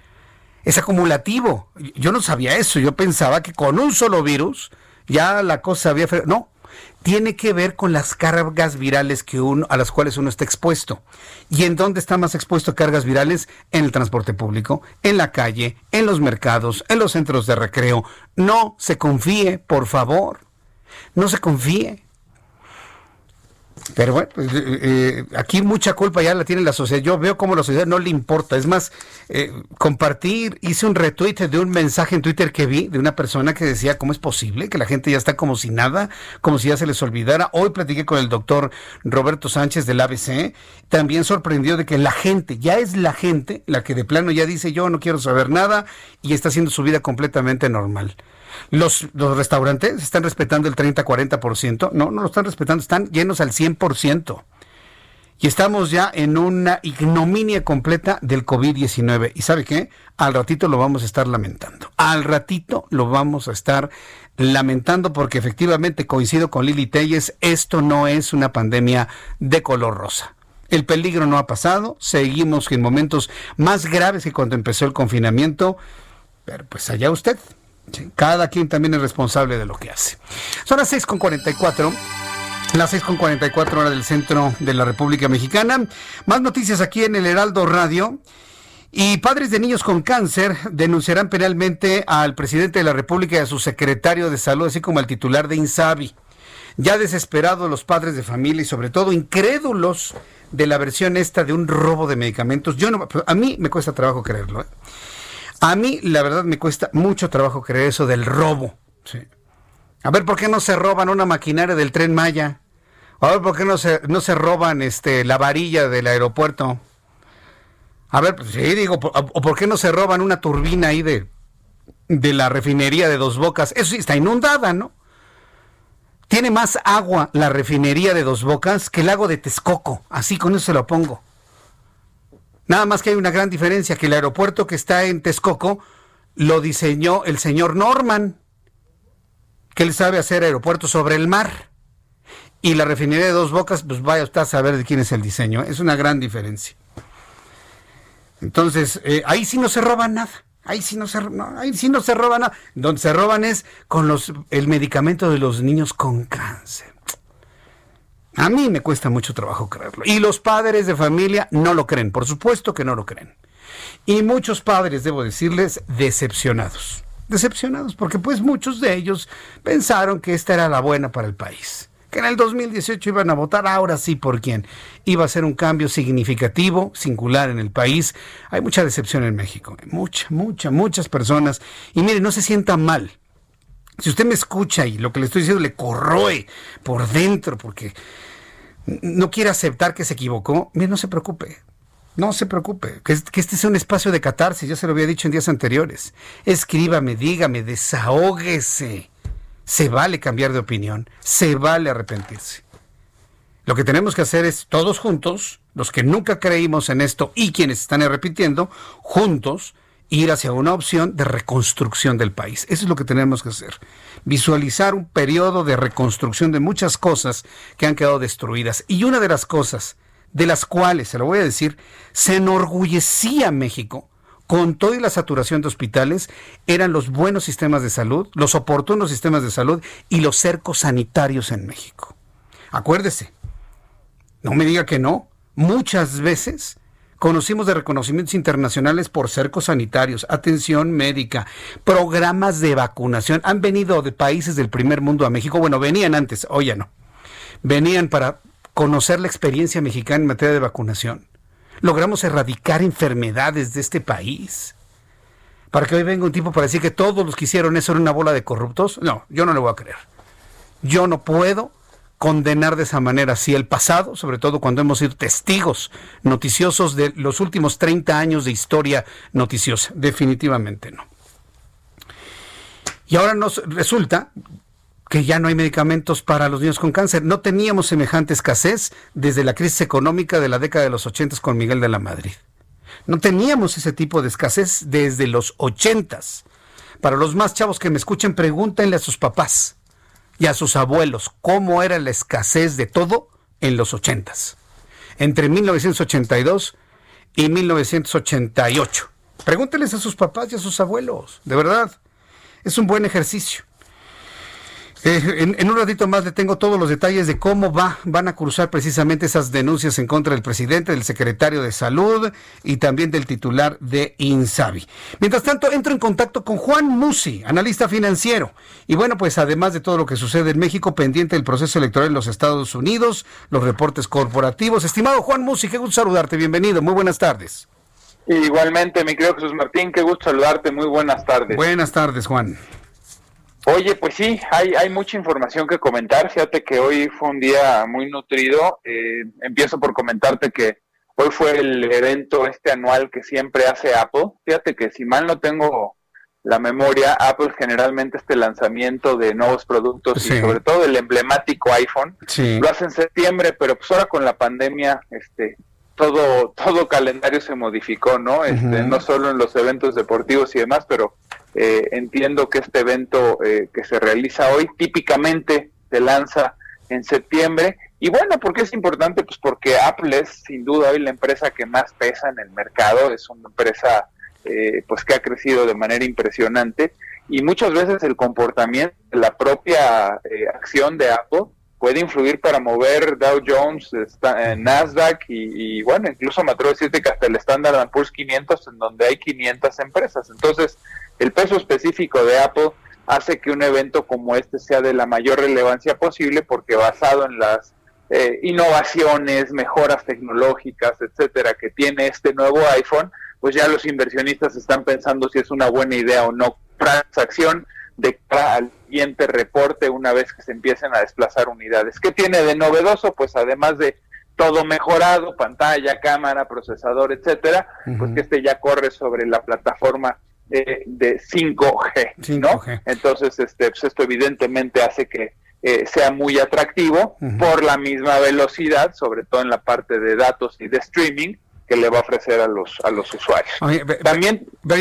[SPEAKER 1] Es acumulativo. Yo no sabía eso. Yo pensaba que con un solo virus ya la cosa había... No, tiene que ver con las cargas virales que uno, a las cuales uno está expuesto. ¿Y en dónde está más expuesto a cargas virales? En el transporte público, en la calle, en los mercados, en los centros de recreo. No se confíe, por favor. No se confíe. Pero bueno, pues, eh, eh, aquí mucha culpa ya la tiene la sociedad. Yo veo como la sociedad no le importa. Es más, eh, compartir, hice un retweet de un mensaje en Twitter que vi de una persona que decía, ¿cómo es posible que la gente ya está como si nada, como si ya se les olvidara? Hoy platiqué con el doctor Roberto Sánchez del ABC, también sorprendió de que la gente, ya es la gente la que de plano ya dice, yo no quiero saber nada y está haciendo su vida completamente normal. Los, los restaurantes están respetando el 30-40%. No, no lo están respetando, están llenos al 100%. Y estamos ya en una ignominia completa del COVID-19. ¿Y sabe qué? Al ratito lo vamos a estar lamentando. Al ratito lo vamos a estar lamentando porque efectivamente coincido con Lili Telles, esto no es una pandemia de color rosa. El peligro no ha pasado, seguimos en momentos más graves que cuando empezó el confinamiento, pero pues allá usted. Cada quien también es responsable de lo que hace. Son las 6.44. Las 6.44 horas del centro de la República Mexicana. Más noticias aquí en el Heraldo Radio. Y padres de niños con cáncer denunciarán penalmente al presidente de la República y a su secretario de salud, así como al titular de INSABI. Ya desesperados los padres de familia y sobre todo incrédulos de la versión esta de un robo de medicamentos. Yo no, a mí me cuesta trabajo creerlo. ¿eh? A mí la verdad me cuesta mucho trabajo creer eso del robo. A ver, ¿por qué no se roban una maquinaria del tren Maya? A ver, ¿por qué no se, no se roban este, la varilla del aeropuerto? A ver, pues, sí, digo, ¿o por qué no se roban una turbina ahí de, de la refinería de Dos Bocas? Eso sí, está inundada, ¿no? Tiene más agua la refinería de Dos Bocas que el lago de Texcoco. Así con eso se lo pongo. Nada más que hay una gran diferencia, que el aeropuerto que está en Texcoco lo diseñó el señor Norman, que él sabe hacer aeropuertos sobre el mar. Y la refinería de Dos Bocas, pues vaya usted a saber de quién es el diseño. Es una gran diferencia. Entonces, eh, ahí sí no se roba nada. Ahí sí no se, no, ahí sí no se roba nada. Donde se roban es con los, el medicamento de los niños con cáncer. A mí me cuesta mucho trabajo creerlo. Y los padres de familia no lo creen, por supuesto que no lo creen. Y muchos padres, debo decirles, decepcionados. Decepcionados porque pues muchos de ellos pensaron que esta era la buena para el país que en el 2018 iban a votar, ahora sí por quién. Iba a ser un cambio significativo, singular en el país. Hay mucha decepción en México, mucha, mucha, muchas personas. Y mire, no se sienta mal. Si usted me escucha y lo que le estoy diciendo le corroe por dentro porque no quiere aceptar que se equivocó, mire, no se preocupe. No se preocupe, que, este sea un espacio de catarsis, ya se lo había dicho en días anteriores. Escríbame, dígame, desahógese. Se vale cambiar de opinión, se vale arrepentirse. Lo que tenemos que hacer es todos juntos, los que nunca creímos en esto y quienes están repitiendo, juntos ir hacia una opción de reconstrucción del país. Eso es lo que tenemos que hacer. Visualizar un periodo de reconstrucción de muchas cosas que han quedado destruidas. Y una de las cosas de las cuales, se lo voy a decir, se enorgullecía México con toda la saturación de hospitales, eran los buenos sistemas de salud, los oportunos sistemas de salud y los cercos sanitarios en México. Acuérdese, no me diga que no, muchas veces conocimos de reconocimientos internacionales por cercos sanitarios, atención médica, programas de vacunación. Han venido de países del primer mundo a México, bueno, venían antes, hoy ya no. Venían para conocer la experiencia mexicana en materia de vacunación logramos erradicar enfermedades de este país. Para que hoy venga un tipo para decir que todos los que hicieron eso eran una bola de corruptos, no, yo no le voy a creer. Yo no puedo condenar de esa manera así el pasado, sobre todo cuando hemos sido testigos noticiosos de los últimos 30 años de historia noticiosa. Definitivamente no. Y ahora nos resulta que ya no hay medicamentos para los niños con cáncer. No teníamos semejante escasez desde la crisis económica de la década de los 80 con Miguel de la Madrid. No teníamos ese tipo de escasez desde los 80. Para los más chavos que me escuchen, pregúntenle a sus papás y a sus abuelos cómo era la escasez de todo en los 80. Entre 1982 y 1988. Pregúntenles a sus papás y a sus abuelos, de verdad. Es un buen ejercicio. Eh, en, un ratito más le tengo todos los detalles de cómo va, van a cruzar precisamente esas denuncias en contra del presidente, del secretario de Salud y también del titular de INSABI. Mientras tanto, entro en contacto con Juan Musi, analista financiero. Y bueno, pues además de todo lo que sucede en México, pendiente del proceso electoral en los Estados Unidos, los reportes corporativos. Estimado Juan Musi, qué gusto saludarte, bienvenido, muy buenas tardes.
[SPEAKER 13] Igualmente, mi querido Jesús Martín, qué gusto saludarte, muy buenas tardes.
[SPEAKER 1] Buenas tardes, Juan.
[SPEAKER 13] Oye, pues sí, hay, hay mucha información que comentar. Fíjate que hoy fue un día muy nutrido. Eh, empiezo por comentarte que hoy fue el evento este anual que siempre hace Apple. Fíjate que si mal no tengo la memoria, Apple generalmente este lanzamiento de nuevos productos y sobre todo el emblemático iPhone lo hace en septiembre, pero pues ahora con la pandemia, este, todo todo calendario se modificó, ¿no? Este, no solo en los eventos deportivos y demás, pero eh, entiendo que este evento eh, que se realiza hoy típicamente se lanza en septiembre. Y bueno, ¿por qué es importante? Pues porque Apple es sin duda hoy la empresa que más pesa en el mercado, es una empresa eh, pues que ha crecido de manera impresionante y muchas veces el comportamiento, la propia eh, acción de Apple puede influir para mover Dow Jones, eh, Nasdaq y, bueno, incluso me atrevo a decirte que hasta el Standard Poor's 500 en donde hay 500 empresas. Entonces, el peso específico de Apple hace que un evento como este sea de la mayor relevancia posible porque basado en las innovaciones, mejoras tecnológicas, etcétera, que tiene este nuevo iPhone, pues ya los inversionistas están pensando si es una buena idea o no transacción de cara al siguiente reporte una vez que se empiecen a desplazar unidades. ¿Qué tiene de novedoso? Pues además de todo mejorado, pantalla, cámara, procesador, etcétera, pues que este ya corre sobre la plataforma de, 5G, ¿no? Entonces, este, pues esto evidentemente hace que eh, sea muy atractivo por la misma velocidad, sobre todo en la parte de datos y de streaming, que le va a ofrecer a los a los usuarios. También
[SPEAKER 1] ya,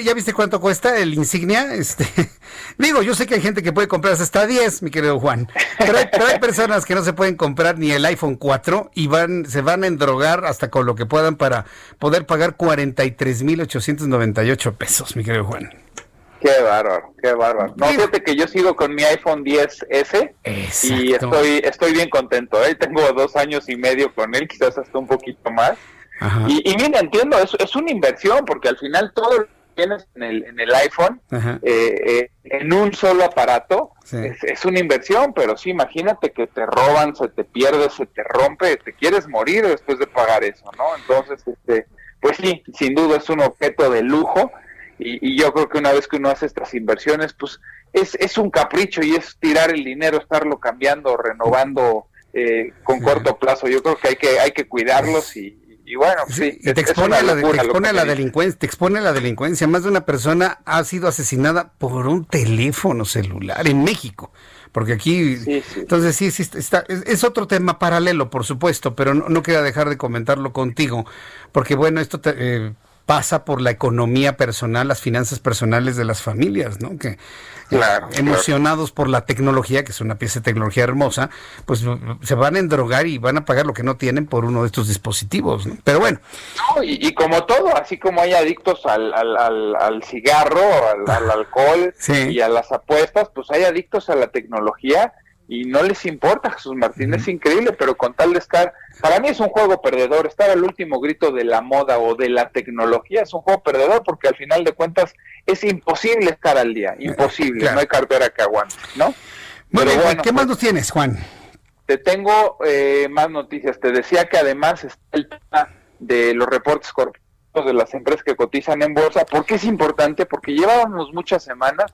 [SPEAKER 1] ya, viste cuánto cuesta el insignia, este digo, yo sé que hay gente que puede comprarse hasta 10, mi querido Juan, pero hay, personas que no se pueden comprar ni el iPhone 4 y van se van a endrogar hasta con lo que puedan para poder pagar 43.898 pesos, mi querido Juan.
[SPEAKER 13] Qué bárbaro, qué bárbaro. No, fíjate que yo sigo con mi iPhone 10S y estoy, estoy bien contento. ¿eh? Tengo dos años y medio con él, quizás hasta un poquito más. Y, y, mira, entiendo, es, es una inversión porque al final todo lo que tienes en el, en el iPhone, eh, eh, en un solo aparato, es, una inversión, pero sí, imagínate que te roban, se te pierde, se te rompe, te quieres morir después de pagar eso, ¿no? Entonces, este, pues sí, sin duda es un objeto de lujo y, y yo creo que una vez que uno hace estas inversiones, pues es, es un capricho y es tirar el dinero, estarlo cambiando, renovando. Eh, con corto plazo. Yo creo que hay que hay que cuidarlos y, y bueno, sí,
[SPEAKER 1] te expone, a la, delincuencia, te expone a la delincuencia. Más de una persona ha sido asesinada por un teléfono celular en México. Porque aquí, entonces sí, sí está, es, otro tema paralelo, por supuesto, pero no, no queda dejar de comentarlo contigo, porque bueno, esto te, eh, pasa por la economía personal, las finanzas personales de las familias, ¿no? Que eh, emocionados por la tecnología, que es una pieza de tecnología hermosa, pues se van a endrogar y van a pagar lo que no tienen por uno de estos dispositivos, ¿no? Pero bueno.
[SPEAKER 13] y, como todo, así como hay adictos al, al, al, cigarro, al, alcohol y a las apuestas, pues hay adictos a la tecnología y no les importa, Jesús Martín, es increíble, pero con tal de estar, para mí es un juego perdedor, estar al último grito de la moda o de la tecnología es un juego perdedor porque al final de cuentas es imposible estar al día, imposible, no hay cartera que aguante, ¿no?
[SPEAKER 1] Bueno, ¿qué más pues, nos tienes, Juan?
[SPEAKER 13] Te tengo eh, más noticias, te decía que además está el tema de los reportes corporativos de las empresas que cotizan en bolsa, ¿por qué es importante? Porque llevábamos muchas semanas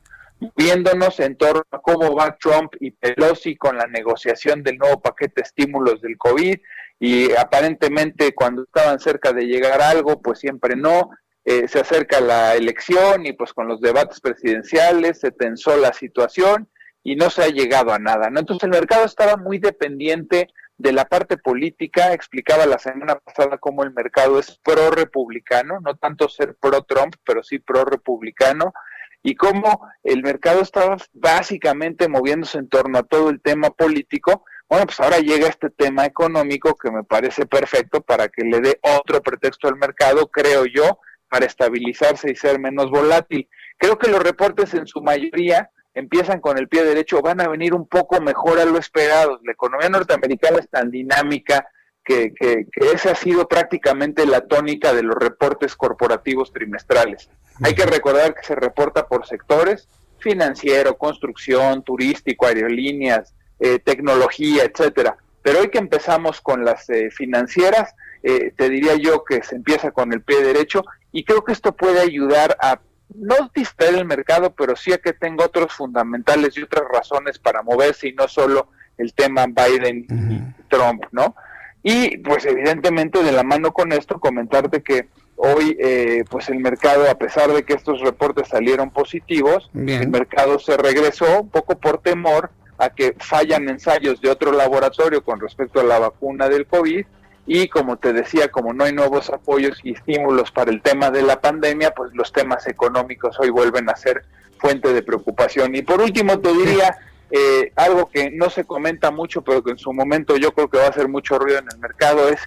[SPEAKER 13] viéndonos en torno a cómo va Trump y Pelosi con la negociación del nuevo paquete de estímulos del COVID y aparentemente cuando estaban cerca de llegar a algo, pues siempre no. Eh, se acerca la elección y pues con los debates presidenciales se tensó la situación y no se ha llegado a nada. ¿no? Entonces el mercado estaba muy dependiente de la parte política. Explicaba la semana pasada cómo el mercado es pro republicano, no tanto ser pro Trump, pero sí pro republicano y cómo el mercado estaba básicamente moviéndose en torno a todo el tema político, bueno, pues ahora llega este tema económico que me parece perfecto para que le dé otro pretexto al mercado, creo yo, para estabilizarse y ser menos volátil. Creo que los reportes en su mayoría empiezan con el pie derecho, van a venir un poco mejor a lo esperado. La economía norteamericana es tan dinámica, que, que, esa ha sido prácticamente la tónica de los reportes corporativos trimestrales. Hay que recordar que se reporta por sectores, financiero, construcción, turístico, aerolíneas, eh, tecnología, etcétera. Pero hoy que empezamos con las eh, financieras, eh, te diría yo que se empieza con el pie derecho y creo que esto puede ayudar a no distraer el mercado, pero sí a que tenga otros fundamentales y otras razones para moverse y no solo el tema Biden y Trump, ¿no? Y pues evidentemente de la mano con esto comentarte que hoy eh, pues el mercado, a pesar de que estos reportes salieron positivos, el mercado se regresó un poco por temor a que fallan ensayos de otro laboratorio con respecto a la vacuna del COVID y como te decía, como no hay nuevos apoyos y estímulos para el tema de la pandemia, pues los temas económicos hoy vuelven a ser fuente de preocupación. Y por último te diría eh, algo que no se comenta mucho, pero que en su momento yo creo que va a hacer mucho ruido en el mercado, es,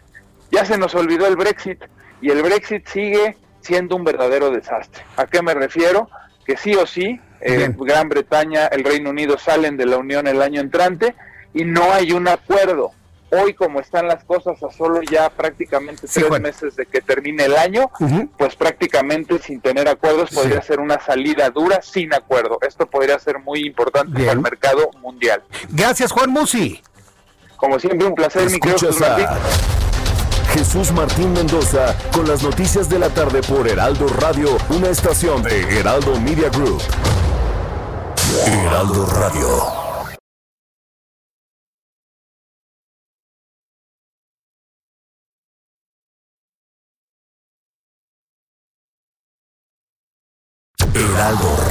[SPEAKER 13] ya se nos olvidó el Brexit y el Brexit sigue siendo un verdadero desastre. ¿A qué me refiero? Que sí o sí, eh, Gran Bretaña, el Reino Unido salen de la Unión el año entrante y no hay un acuerdo hoy como están las cosas a solo ya prácticamente tres meses de que termine el año, pues prácticamente sin tener acuerdos podría ser una salida dura sin acuerdo. Esto podría ser muy importante para el mercado mundial.
[SPEAKER 1] Gracias Juan Musi.
[SPEAKER 13] Como siempre un placer, mi querido Jesús Martín.
[SPEAKER 14] Jesús Martín Mendoza con las noticias de la tarde por Heraldo Radio, una estación de Heraldo Media Group. Heraldo Radio.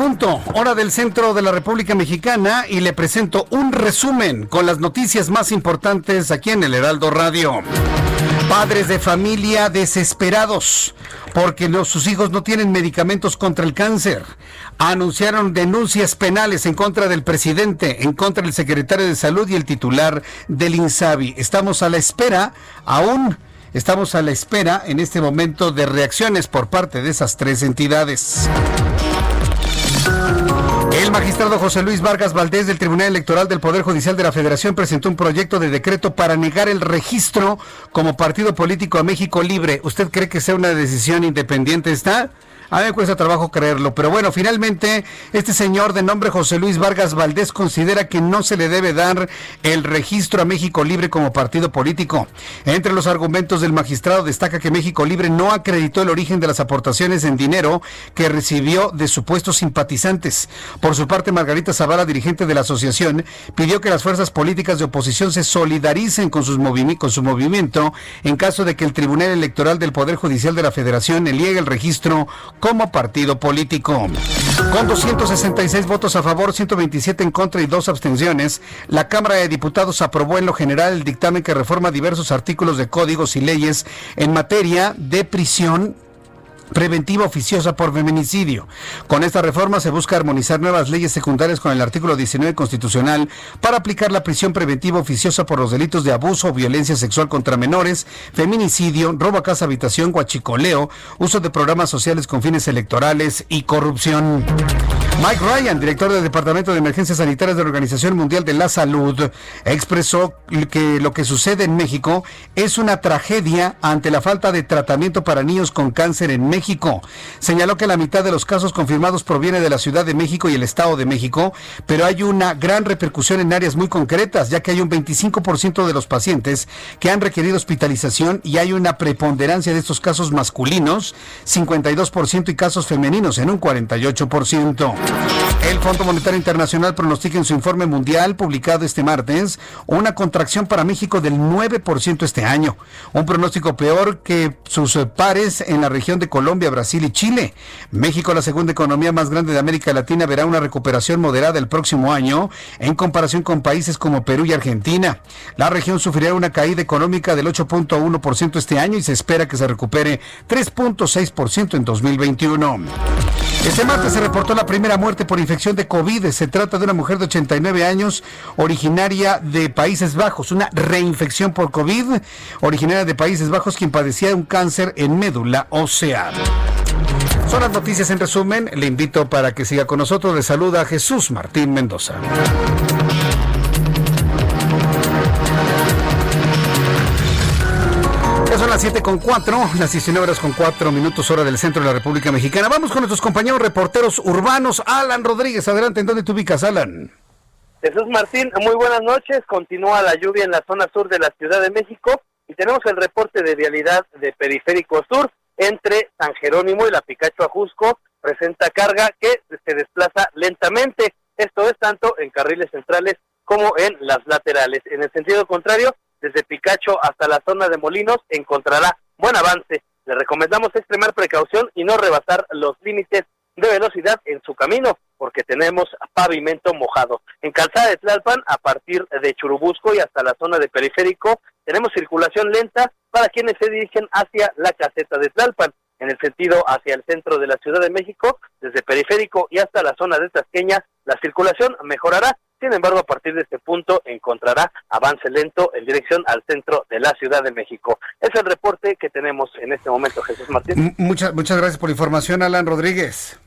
[SPEAKER 1] Punto, hora del centro de la República Mexicana y le presento un resumen con las noticias más importantes aquí en el Heraldo Radio. Padres de familia desesperados porque sus hijos no tienen medicamentos contra el cáncer. Anunciaron denuncias penales en contra del presidente, en contra del secretario de salud y el titular del INSABI. Estamos a la espera aún Estamos a la espera en este momento de reacciones por parte de esas tres entidades. El magistrado José Luis Vargas Valdés del Tribunal Electoral del Poder Judicial de la Federación presentó un proyecto de decreto para negar el registro como partido político a México Libre. ¿Usted cree que sea una decisión independiente esta? A mí me cuesta trabajo creerlo, pero bueno, finalmente este señor de nombre José Luis Vargas Valdés considera que no se le debe dar el registro a México Libre como partido político. Entre los argumentos del magistrado destaca que México Libre no acreditó el origen de las aportaciones en dinero que recibió de supuestos simpatizantes. Por su parte, Margarita Zavala, dirigente de la asociación, pidió que las fuerzas políticas de oposición se solidaricen con, sus con su movimiento en caso de que el Tribunal Electoral del Poder Judicial de la Federación niegue el registro como partido político. Con 266 votos a favor, 127 en contra y dos abstenciones, la Cámara de Diputados aprobó en lo general el dictamen que reforma diversos artículos de códigos y leyes en materia de prisión preventiva oficiosa por feminicidio. Con esta reforma se busca armonizar nuevas leyes secundarias con el artículo 19 constitucional para aplicar la prisión preventiva oficiosa por los delitos de abuso o violencia sexual contra menores, feminicidio, robo a casa habitación, guachicoleo, uso de programas sociales con fines electorales y corrupción. Mike Ryan, director del Departamento de Emergencias Sanitarias de la Organización Mundial de la Salud, expresó que lo que sucede en México es una tragedia ante la falta de tratamiento para niños con cáncer en México. Señaló que la mitad de los casos confirmados proviene de la Ciudad de México y el Estado de México, pero hay una gran repercusión en áreas muy concretas, ya que hay un 25% de los pacientes que han requerido hospitalización y hay una preponderancia de estos casos masculinos, 52% y casos femeninos en un 48%. El Fondo Monetario Internacional pronostica en su informe mundial publicado este martes una contracción para México del 9% este año, un pronóstico peor que sus pares en la región de Colombia, Brasil y Chile. México, la segunda economía más grande de América Latina, verá una recuperación moderada el próximo año en comparación con países como Perú y Argentina. La región sufrirá una caída económica del 8.1% este año y se espera que se recupere 3.6% en 2021. Este martes se reportó la primera muerte por infección de COVID. Se trata de una mujer de 89 años, originaria de Países Bajos, una reinfección por COVID, originaria de Países Bajos, quien padecía un cáncer en médula ósea. Son las noticias en resumen. Le invito para que siga con nosotros. Le saluda Jesús Martín Mendoza. las 7 con 4, las 19 horas con 4 minutos hora del centro de la República Mexicana. Vamos con nuestros compañeros reporteros urbanos. Alan Rodríguez, adelante, ¿en dónde te ubicas, Alan?
[SPEAKER 8] Jesús Martín, muy buenas noches. Continúa la lluvia en la zona sur de la Ciudad de México y tenemos el reporte de vialidad de Periférico Sur entre San Jerónimo y la Picacho Ajusco. Presenta carga que se desplaza lentamente. Esto es tanto en carriles centrales como en las laterales. En el sentido contrario, desde Picacho hasta la zona de Molinos encontrará buen avance. Le recomendamos extremar precaución y no rebasar los límites de velocidad en su camino, porque tenemos pavimento mojado. En Calzada de Tlalpan, a partir de Churubusco y hasta la zona de Periférico, tenemos circulación lenta para quienes se dirigen hacia la caseta de Tlalpan. En el sentido hacia el centro de la Ciudad de México, desde Periférico y hasta la zona de Tasqueña, la circulación mejorará sin embargo, a partir de este punto encontrará avance lento en dirección al centro de la Ciudad de México. Es el reporte que tenemos en este momento, Jesús Martín.
[SPEAKER 1] Muchas, muchas gracias por la información, Alan Rodríguez.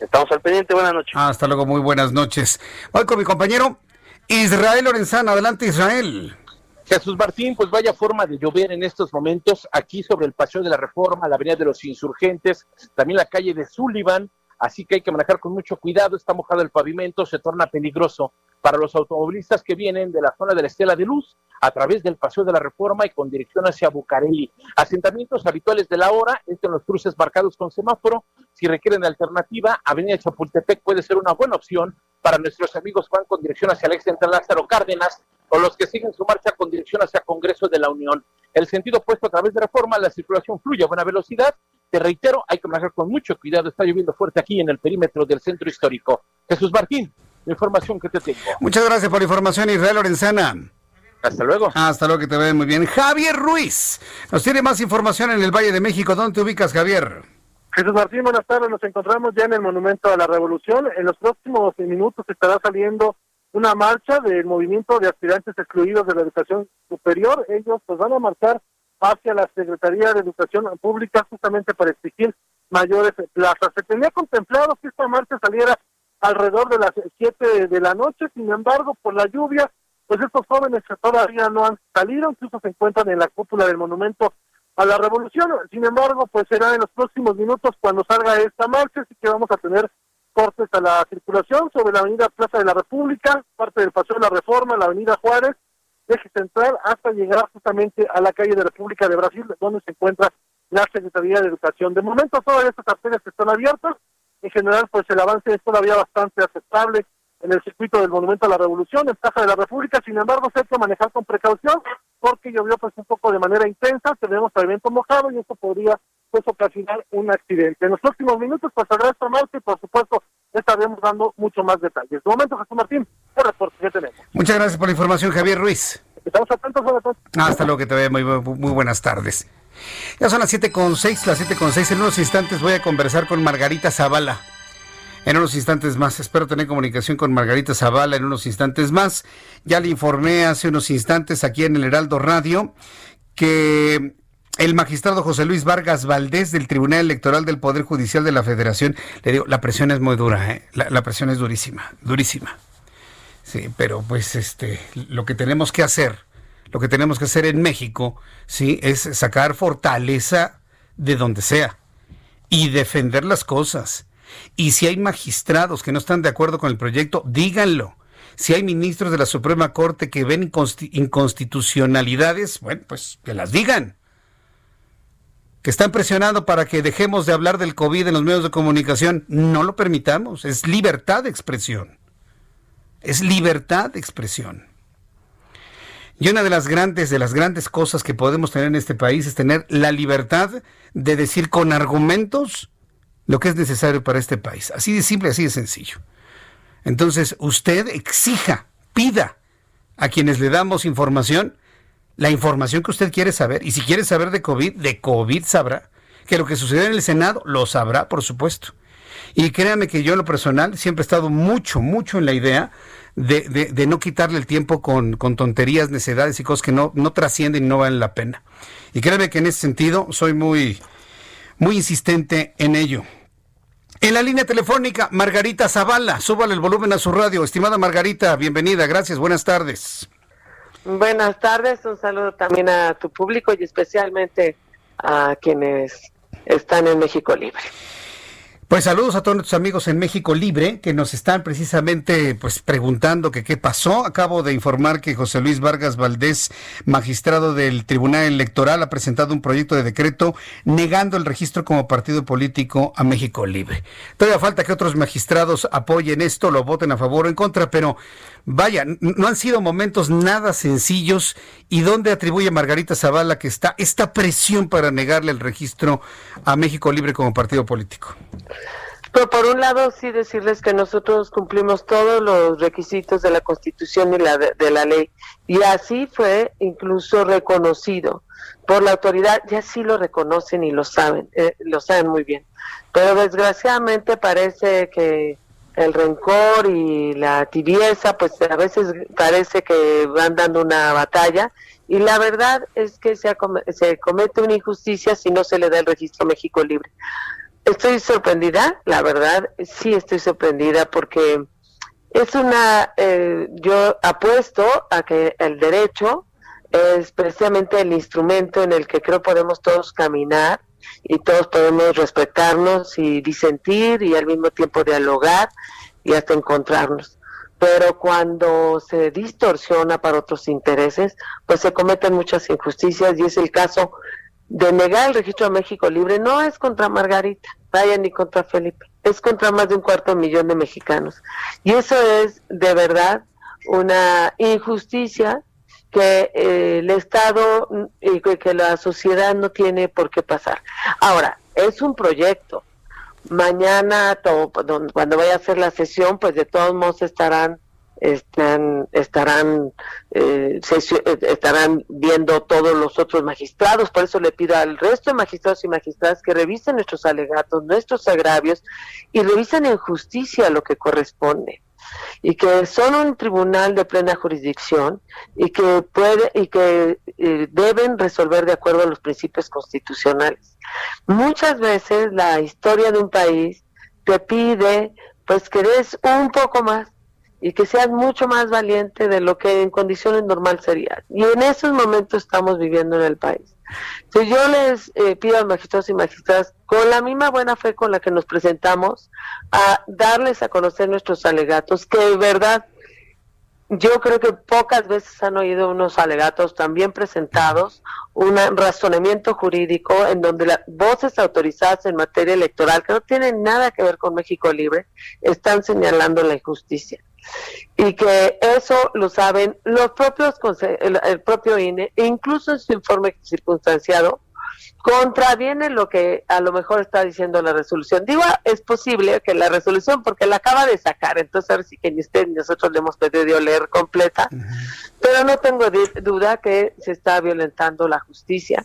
[SPEAKER 8] Estamos al pendiente, buenas noches.
[SPEAKER 1] hasta luego, muy buenas noches. Voy con mi compañero Israel Lorenzana. Adelante, Israel.
[SPEAKER 9] Jesús Martín, pues vaya forma de llover en estos momentos aquí sobre el Paseo de la Reforma, la Avenida de los Insurgentes, también la calle de Sullivan, así que hay que manejar con mucho cuidado, está mojado el pavimento, se torna peligroso para los automovilistas que vienen de la zona de la Estela de Luz a través del Paseo de la Reforma y con dirección hacia Bucareli. Asentamientos habituales de la hora, esto en los cruces marcados con semáforo. Si requieren alternativa, Avenida Chapultepec puede ser una buena opción para nuestros amigos que van con dirección hacia el ex central Lázaro Cárdenas o los que siguen su marcha con dirección hacia Congreso de la Unión. El sentido opuesto a través de Reforma, la circulación fluye a buena velocidad. Te reitero, hay que manejar con mucho cuidado. Está lloviendo fuerte aquí en el perímetro del centro histórico. Jesús Martín, la información que te tengo.
[SPEAKER 1] Muchas gracias por la información, Israel Lorenzana.
[SPEAKER 9] Hasta luego.
[SPEAKER 1] Hasta luego, que te ve muy bien. Javier Ruiz nos tiene más información en el Valle de México. ¿Dónde te ubicas, Javier?
[SPEAKER 10] Jesús Martín, buenas tardes. Nos encontramos ya en el Monumento a la Revolución. En los próximos minutos estará saliendo una marcha del movimiento de aspirantes excluidos de la educación superior. Ellos pues van a marchar hacia la Secretaría de Educación Pública justamente para exigir mayores plazas. Se tenía contemplado que esta marcha saliera alrededor de las 7 de la noche, sin embargo, por la lluvia, pues estos jóvenes todavía no han salido, incluso se encuentran en la cúpula del monumento a la revolución. Sin embargo, pues será en los próximos minutos cuando salga esta marcha, así que vamos a tener cortes a la circulación sobre la avenida Plaza de la República, parte del Paseo de la Reforma, la avenida Juárez, eje central, hasta llegar justamente a la calle de República de Brasil, donde se encuentra la Secretaría de Educación. De momento todas estas arterias están abiertas, en general, pues el avance es todavía bastante aceptable en el circuito del Monumento a la Revolución, en Plaza de la República. Sin embargo, se hay que manejar con precaución porque llovió pues un poco de manera intensa, tenemos pavimento mojado y esto podría pues ocasionar un accidente. En los próximos minutos pues habrá esta marcha y por supuesto estaremos dando mucho más detalles. De momento, Jesús Martín, el reporte que tenemos.
[SPEAKER 1] Muchas gracias por la información, Javier Ruiz.
[SPEAKER 10] Estamos atentos, buenas tardes.
[SPEAKER 1] Hasta luego, que te vea muy, muy buenas tardes. Ya son las 7.6, las 7.6. En unos instantes voy a conversar con Margarita Zavala. En unos instantes más, espero tener comunicación con Margarita Zavala en unos instantes más. Ya le informé hace unos instantes aquí en el Heraldo Radio que el magistrado José Luis Vargas Valdés del Tribunal Electoral del Poder Judicial de la Federación, le digo, la presión es muy dura, ¿eh? la, la presión es durísima, durísima. Sí, pero pues este, lo que tenemos que hacer lo que tenemos que hacer en México, ¿sí? Es sacar fortaleza de donde sea y defender las cosas. Y si hay magistrados que no están de acuerdo con el proyecto, díganlo. Si hay ministros de la Suprema Corte que ven inconstitucionalidades, bueno, pues que las digan. Que están presionando para que dejemos de hablar del COVID en los medios de comunicación, no lo permitamos. Es libertad de expresión. Es libertad de expresión. Y una de las grandes, de las grandes cosas que podemos tener en este país es tener la libertad de decir con argumentos lo que es necesario para este país. Así de simple, así de sencillo. Entonces, usted exija, pida a quienes le damos información, la información que usted quiere saber. Y si quiere saber de COVID, de COVID sabrá. Que lo que sucedió en el Senado, lo sabrá, por supuesto. Y créame que yo en lo personal siempre he estado mucho, mucho en la idea de, no quitarle el tiempo con, tonterías, necedades y cosas que no, no trascienden y no valen la pena. Y créeme que en ese sentido soy muy, muy insistente en ello. En la línea telefónica, Margarita Zavala, súbale el volumen a su radio. Estimada Margarita, bienvenida, gracias, buenas tardes.
[SPEAKER 15] Buenas tardes, un saludo también a tu público y especialmente a quienes están en México Libre.
[SPEAKER 1] Pues saludos a todos nuestros amigos en México Libre que nos están precisamente pues preguntando qué pasó. Acabo de informar que José Luis Vargas Valdés, magistrado del Tribunal Electoral, ha presentado un proyecto de decreto negando el registro como partido político a México Libre. Todavía falta que otros magistrados apoyen esto, lo voten a favor o en contra, pero vaya, no han sido momentos nada sencillos. ¿Y dónde atribuye Margarita Zavala que está esta presión para negarle el registro a México Libre como partido político?
[SPEAKER 15] Pero por un lado sí decirles que nosotros cumplimos todos los requisitos de la Constitución y la de, la ley y así fue incluso reconocido por la autoridad, ya sí lo reconocen y lo saben, eh, lo saben muy bien. Pero desgraciadamente parece que el rencor y la tibieza, pues a veces parece que van dando una batalla y la verdad es que se, se comete una injusticia si no se le da el registro México Libre. Estoy sorprendida, la verdad, sí estoy sorprendida porque es una, eh, yo apuesto a que el derecho es precisamente el instrumento en el que creo podemos todos caminar y todos podemos respetarnos y disentir y al mismo tiempo dialogar y hasta encontrarnos. Pero cuando se distorsiona para otros intereses, pues se cometen muchas injusticias y es el caso de negar el registro a México Libre no es contra Margarita, vaya ni contra Felipe, es contra más de un cuarto millón de mexicanos. Y eso es de verdad una injusticia que eh, el Estado y que la sociedad no tiene por qué pasar. Ahora, es un proyecto. Mañana, cuando vaya a hacer la sesión, pues de todos modos estarán están, estarán, eh, eh, estarán viendo todos los otros magistrados. Por eso le pido al resto de magistrados y magistradas que revisen nuestros alegatos, nuestros agravios y revisen en justicia lo que corresponde y que son un tribunal de plena jurisdicción y que puede y que eh, deben resolver de acuerdo a los principios constitucionales. Muchas veces la historia de un país te pide pues que des un poco más y que seas mucho más valiente de lo que en condiciones normales sería. Y en esos momentos estamos viviendo en el país. Entonces yo les eh, pido a magistrados y magistradas, con la misma buena fe con la que nos presentamos, a darles a conocer nuestros alegatos, que de verdad yo creo que pocas veces han oído unos alegatos tan bien presentados, un razonamiento jurídico en donde las voces autorizadas en materia electoral, que no tienen nada que ver con México Libre, están señalando la injusticia y que eso lo saben los propios el, propio INE e incluso en su informe circunstanciado contraviene lo que a lo mejor está diciendo la resolución. Digo, es posible que la resolución, porque la acaba de sacar, entonces a ver si que ni usted ni nosotros le hemos pedido leer completa, pero no tengo duda que se está violentando la justicia.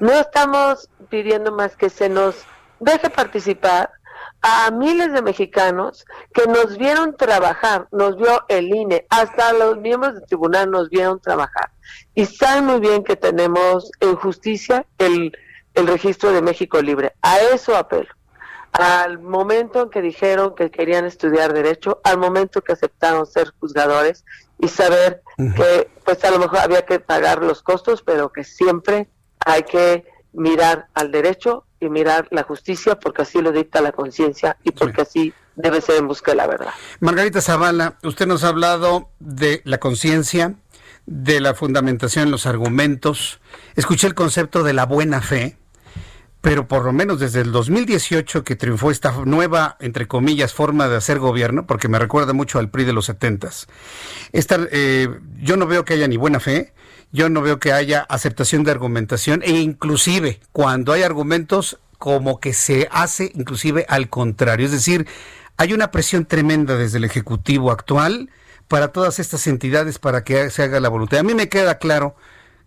[SPEAKER 15] No estamos pidiendo más que se nos deje participar, a miles de mexicanos que nos vieron trabajar, nos vio el INE, hasta los miembros del tribunal nos vieron trabajar. Y saben muy bien que tenemos en justicia el, el registro de México Libre. A eso apelo. Al momento en que dijeron que querían estudiar derecho, al momento que aceptaron ser juzgadores y saber que pues a lo mejor había que pagar los costos, pero que siempre hay que mirar al derecho y mirar la justicia porque así lo dicta la conciencia y porque así debe ser en busca de la verdad.
[SPEAKER 1] Margarita Zavala, usted nos ha hablado de la conciencia, de la fundamentación en los argumentos. Escuché el concepto de la buena fe, pero por lo menos desde el 2018 que triunfó esta nueva, entre comillas, forma de hacer gobierno, porque me recuerda mucho al PRI de los setentas, eh, yo no veo que haya ni buena fe, yo no veo que haya aceptación de argumentación e inclusive cuando hay argumentos como que se hace inclusive al contrario, es decir, hay una presión tremenda desde el Ejecutivo actual para todas estas entidades para que se haga la voluntad. A mí me queda claro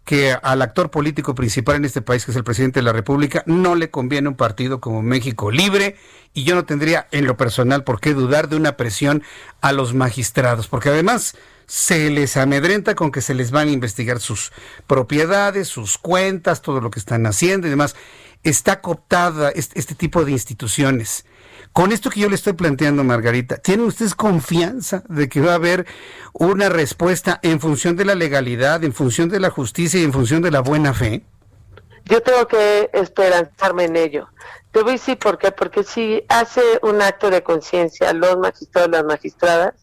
[SPEAKER 1] que al actor político principal en este país, que es el presidente de la República, no le conviene un partido como México Libre y yo no tendría en lo personal por qué dudar de una presión a los magistrados, porque además se les amedrenta con que se les van a investigar sus propiedades, sus cuentas, todo lo que están haciendo y demás. Está cooptada este, tipo de instituciones. Con esto que yo le estoy planteando, Margarita, ¿tienen ustedes confianza de que va a haber una respuesta en función de la legalidad, en función de la justicia y en función de la buena fe?
[SPEAKER 15] yo tengo que esperanzarme en ello. Te voy a decir por qué, porque si hace un acto de conciencia los magistrados, las magistradas,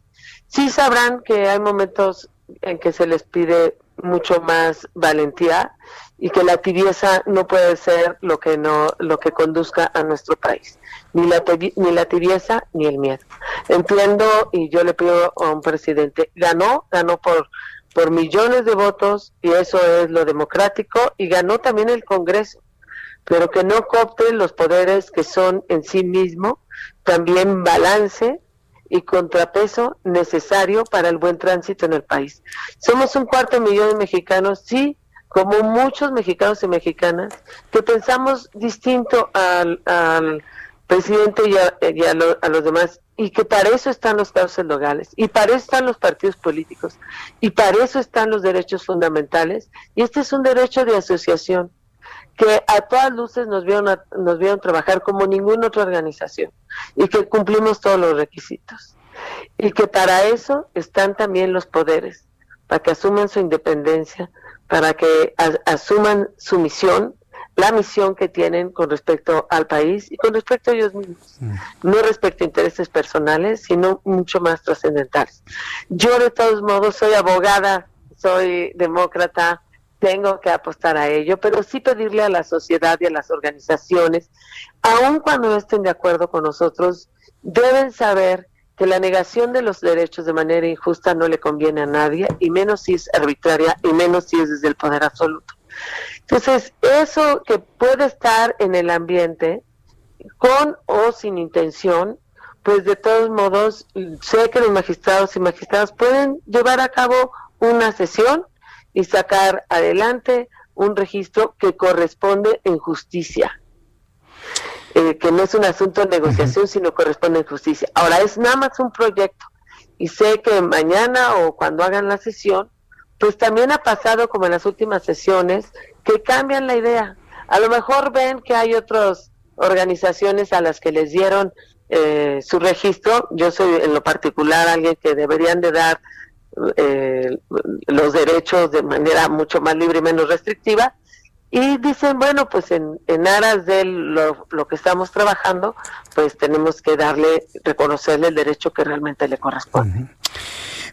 [SPEAKER 15] sí sabrán que hay momentos en que se les pide mucho más valentía y que la tibieza no puede ser lo que no lo que conduzca a nuestro país. Ni la ni la tibieza ni el miedo. Entiendo y yo le pido a un presidente ganó ganó por por millones de votos y eso es lo democrático y ganó también el Congreso. Pero que no coopte los poderes que son en sí mismo también balance y contrapeso necesario para el buen tránsito en el país. Somos un cuarto millón de mexicanos, sí, como muchos mexicanos y mexicanas, que pensamos distinto al, presidente y, a, los demás, y que para eso están los casos legales, y para eso están los partidos políticos, y para eso están los derechos fundamentales, y este es un derecho de asociación que a todas luces nos vieron, nos vieron trabajar como ninguna otra organización y que cumplimos todos los requisitos. Y que para eso están también los poderes, para que asuman su independencia, para que asuman su misión, la misión que tienen con respecto al país y con respecto a ellos mismos. Mm. No respecto a intereses personales, sino mucho más trascendentales. Yo de todos modos soy abogada, soy demócrata, tengo que apostar a ello, pero sí pedirle a la sociedad y a las organizaciones, aun cuando no estén de acuerdo con nosotros, deben saber que la negación de los derechos de manera injusta no le conviene a nadie, y menos si es arbitraria, y menos si es desde el poder absoluto. Entonces, eso que puede estar en el ambiente, con o sin intención, pues de todos modos, sé que los magistrados y magistradas pueden llevar a cabo una sesión y sacar adelante un registro que corresponde en justicia. Eh, que no es un asunto de negociación, sino corresponde en justicia. Ahora, es nada más un proyecto. Y sé que mañana o cuando hagan la sesión, pues también ha pasado como en las últimas sesiones, que cambian la idea. A lo mejor ven que hay otras organizaciones a las que les dieron eh, su registro. Yo soy en lo particular alguien que deberían de dar eh, los derechos de manera mucho más libre y menos restrictiva. Y dicen, bueno, pues en, en aras de lo, lo, que estamos trabajando, pues tenemos que darle, reconocerle el derecho que realmente le corresponde.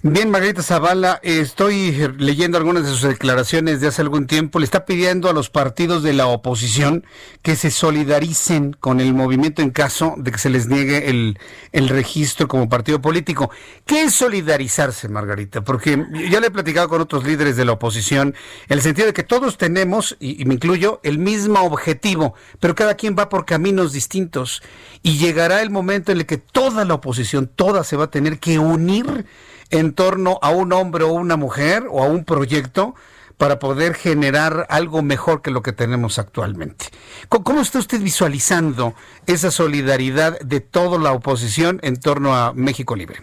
[SPEAKER 1] Bien, Margarita Zavala, estoy leyendo algunas de sus declaraciones de hace algún tiempo. Le está pidiendo a los partidos de la oposición que se solidaricen con el movimiento en caso de que se les niegue el, el registro como partido político. ¿Qué es solidarizarse, Margarita? Porque ya le he platicado con otros líderes de la oposición en el sentido de que todos tenemos, y, y me incluyo, el mismo objetivo, pero cada quien va por caminos distintos. Y llegará el momento en el que toda la oposición, toda se va a tener que unir en torno a un hombre o una mujer o a un proyecto para poder generar algo mejor que lo que tenemos actualmente. ¿Cómo está usted visualizando esa solidaridad de toda la oposición en torno a México Libre?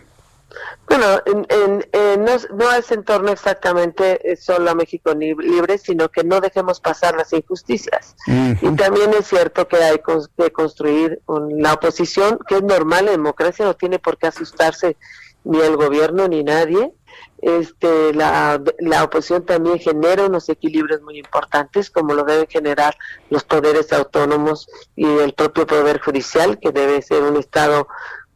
[SPEAKER 15] Bueno, no, es en torno exactamente solo a México Libre, sino que no dejemos pasar las injusticias. Y también es cierto que hay que construir la oposición, que es normal, la democracia no tiene por qué asustarse ni el gobierno ni nadie. Este, la, la oposición también genera unos equilibrios muy importantes, como lo deben generar los poderes autónomos y el propio poder judicial, que debe ser un Estado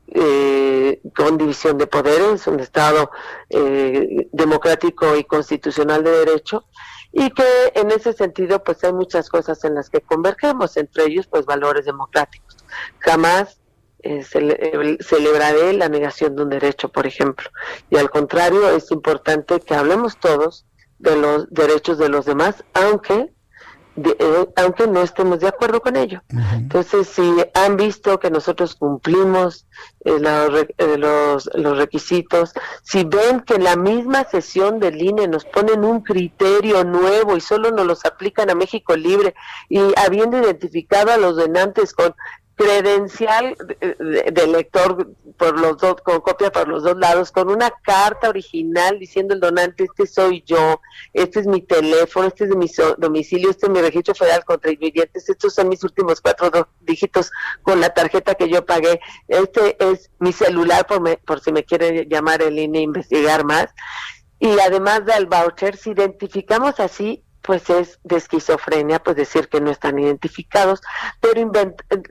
[SPEAKER 15] eh, con división de poderes, un Estado eh, democrático y constitucional de derecho, y que en ese sentido pues hay muchas cosas en las que convergemos, entre ellos pues valores democráticos. Jamás eh, celebraré la negación de un derecho, por ejemplo. Y al contrario, es importante que hablemos todos de los derechos de los demás, aunque eh, aunque no estemos de acuerdo con ello. Entonces, si han visto que nosotros cumplimos eh, los, los, requisitos, si ven que en la misma sesión del INE nos ponen un criterio nuevo y solo nos los aplican a México Libre y habiendo identificado a los donantes con credencial de, lector por los dos, con copia por los dos lados, con una carta original diciendo el donante, este soy yo, este es mi teléfono, este es mi domicilio, este es mi registro federal contra ingredientes, estos son mis últimos cuatro dígitos con la tarjeta que yo pagué, este es mi celular por, por si me quiere llamar el INE e investigar más. Y además del voucher, si identificamos así, pues es de esquizofrenia, pues decir que no están identificados, pero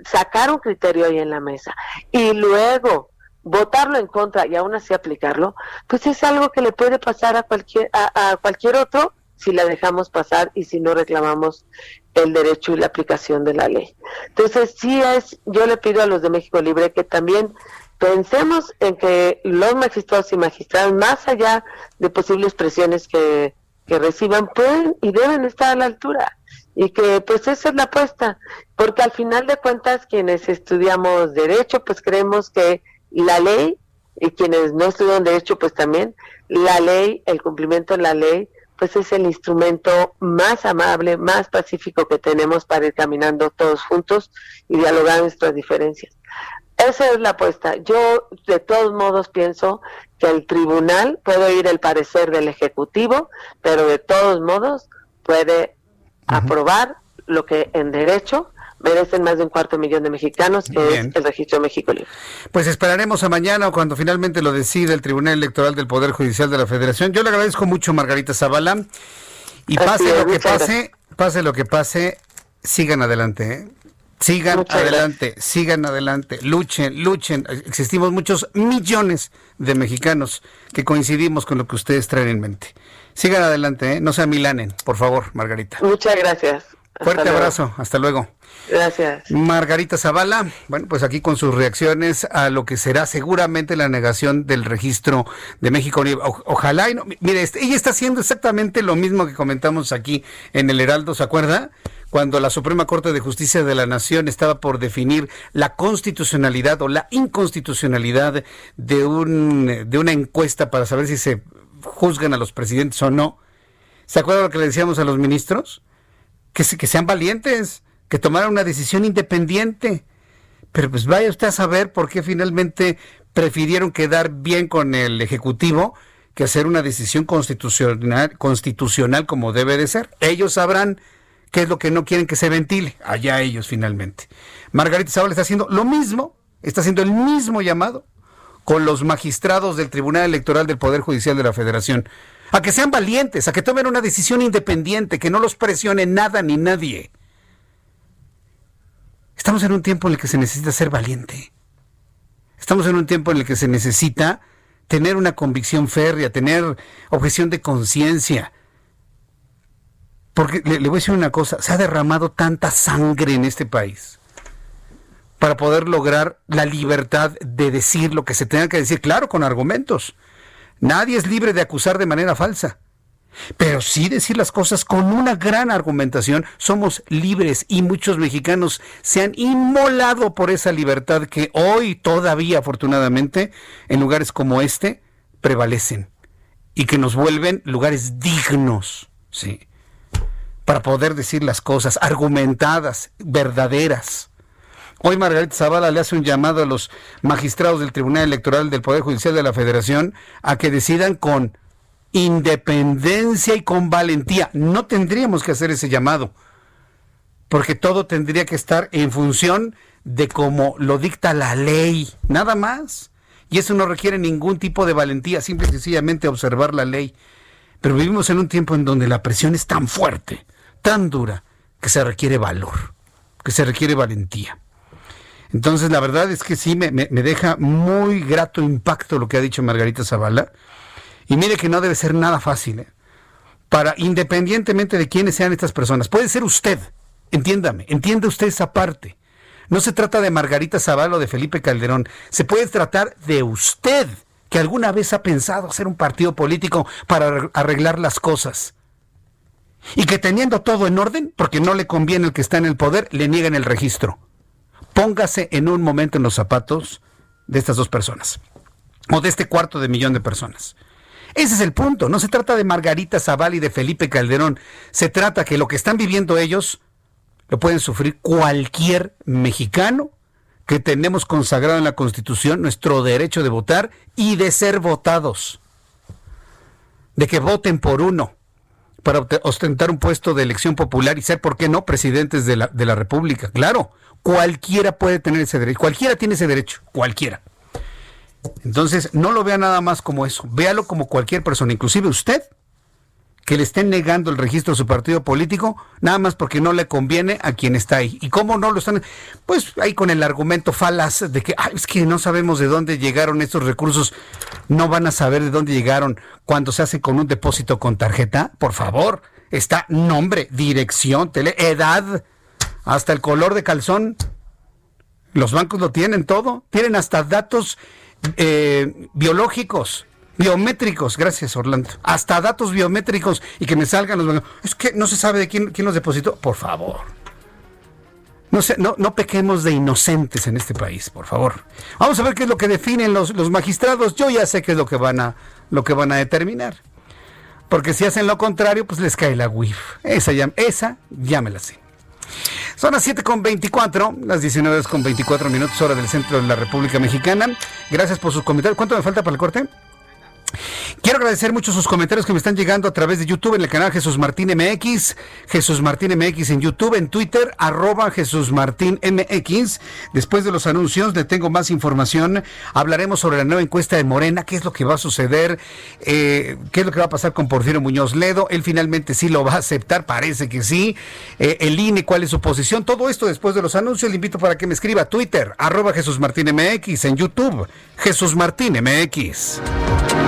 [SPEAKER 15] sacar un criterio ahí en la mesa y luego votarlo en contra y aún así aplicarlo, pues es algo que le puede pasar a cualquier, a, cualquier otro si la dejamos pasar y si no reclamamos el derecho y la aplicación de la ley. Entonces, sí es, yo le pido a los de México Libre que también pensemos en que los magistrados y magistradas, más allá de posibles presiones que, que reciban, pueden y deben estar a la altura. Y que pues esa es la apuesta, porque al final de cuentas quienes estudiamos derecho, pues creemos que la ley, y quienes no estudian derecho, pues también, la ley, el cumplimiento de la ley, pues es el instrumento más amable, más pacífico que tenemos para ir caminando todos juntos y dialogar nuestras diferencias. Esa es la apuesta. Yo de todos modos pienso que el tribunal puede oír el parecer del Ejecutivo, pero de todos modos puede aprobar lo que en derecho merecen más de un cuarto millón de mexicanos, que es el registro México Libre.
[SPEAKER 1] Pues esperaremos a mañana cuando finalmente lo decida el Tribunal Electoral del Poder Judicial de la Federación. Yo le agradezco mucho, Margarita Zavala. Y pase lo que pase, pase lo que pase, sigan adelante. ¿eh? Sigan adelante, sigan adelante, luchen, luchen. Existimos muchos millones de mexicanos que coincidimos con lo que ustedes traen en mente. Sigan adelante, ¿eh? no se amilanen, por favor, Margarita.
[SPEAKER 15] Muchas gracias.
[SPEAKER 1] Fuerte abrazo, hasta luego.
[SPEAKER 15] Gracias.
[SPEAKER 1] Margarita Zavala, bueno, pues aquí con sus reacciones a lo que será seguramente la negación del registro de México. ojalá, y no, mire, este, ella está haciendo exactamente lo mismo que comentamos aquí en el Heraldo, ¿se acuerda? Cuando la Suprema Corte de Justicia de la Nación estaba por definir la constitucionalidad o la inconstitucionalidad de, un, de una encuesta para saber si se juzgan a los presidentes o no. ¿Se acuerda lo que le decíamos a los ministros? Que, que sean valientes que tomara una decisión independiente. Pero pues vaya usted a saber por qué finalmente prefirieron quedar bien con el Ejecutivo que hacer una decisión constitucional, constitucional como debe de ser. Ellos sabrán qué es lo que no quieren que se ventile. Allá ellos finalmente. Margarita Zavala está haciendo lo mismo, está haciendo el mismo llamado con los magistrados del Tribunal Electoral del Poder Judicial de la Federación. A que sean valientes, a que tomen una decisión independiente, que no los presione nada ni nadie. Estamos en un tiempo en el que se necesita ser valiente. Estamos en un tiempo en el que se necesita tener una convicción férrea, tener objeción de conciencia. Porque le, voy a decir una cosa, se ha derramado tanta sangre en este país para poder lograr la libertad de decir lo que se tenga que decir, claro, con argumentos. Nadie es libre de acusar de manera falsa. Pero sí decir las cosas con una gran argumentación. Somos libres y muchos mexicanos se han inmolado por esa libertad que hoy todavía, afortunadamente, en lugares como este, prevalecen y que nos vuelven lugares dignos, sí, para poder decir las cosas argumentadas, verdaderas. Hoy Margarita Zavala le hace un llamado a los magistrados del Tribunal Electoral del Poder Judicial de la Federación a que decidan con independencia y con valentía. No tendríamos que hacer ese llamado, porque todo tendría que estar en función de cómo lo dicta la ley, nada más. Y eso no requiere ningún tipo de valentía, simple y sencillamente observar la ley. Pero vivimos en un tiempo en donde la presión es tan fuerte, tan dura, que se requiere valor, que se requiere valentía. Entonces, la verdad es que sí me, me deja muy grato impacto lo que ha dicho Margarita Zavala y mire que no debe ser nada fácil, ¿eh? para independientemente de quiénes sean estas personas. Puede ser usted, entiéndame, entiende usted esa parte. No se trata de Margarita Zavala o de Felipe Calderón, se puede tratar de usted, que alguna vez ha pensado hacer un partido político para arreglar las cosas. Y que teniendo todo en orden, porque no le conviene el que está en el poder, le niegan el registro. Póngase en un momento en los zapatos de estas dos personas, o de este cuarto de millón de personas. Ese es el punto. No se trata de Margarita Zaval y de Felipe Calderón. Se trata que lo que están viviendo ellos lo pueden sufrir cualquier mexicano que tenemos consagrado en la Constitución nuestro derecho de votar y de ser votados. De que voten por uno para ostentar un puesto de elección popular y ser, ¿por qué no?, presidentes de la, de la República. Claro, cualquiera puede tener ese derecho. Cualquiera tiene ese derecho. Cualquiera. Entonces, no lo vea nada más como eso, véalo como cualquier persona, inclusive usted, que le estén negando el registro de su partido político, nada más porque no le conviene a quien está ahí. ¿Y cómo no lo están? Pues ahí con el argumento falaz de que es que no sabemos de dónde llegaron estos recursos, no van a saber de dónde llegaron cuando se hace con un depósito con tarjeta. Por favor, está nombre, dirección, tele, edad, hasta el color de calzón. Los bancos lo tienen todo, tienen hasta datos eh, biológicos biométricos, gracias Orlando, hasta datos biométricos y que me salgan los Es que no se sabe de quién, quién los depositó. Por favor. No, sé, no, no pequemos de inocentes en este país, por favor. Vamos a ver qué es lo que definen los, los magistrados. Yo ya sé qué es lo que van a, lo que van a determinar. Porque si hacen lo contrario, pues les cae la WIF. Esa ya, esa ya me la sé. Son las 7 con 24, las 19 con 24 minutos, hora del centro de la República Mexicana. Gracias por sus comentarios. ¿Cuánto me falta para el corte? Quiero agradecer mucho sus comentarios que me están llegando a través de YouTube en el canal Jesús Martín MX, Jesús Martín MX en YouTube, en Twitter, arroba Jesús Martín MX. Después de los anuncios le tengo más información. Hablaremos sobre la nueva encuesta de Morena, qué es lo que va a suceder, eh, qué es lo que va a pasar con Porfirio Muñoz Ledo. Él finalmente sí lo va a aceptar, parece que sí. Eh, el INE, cuál es su posición. Todo esto después de los anuncios. Le invito para que me escriba a Twitter, arroba Jesús Martín MX, en YouTube, Jesús Martín MX.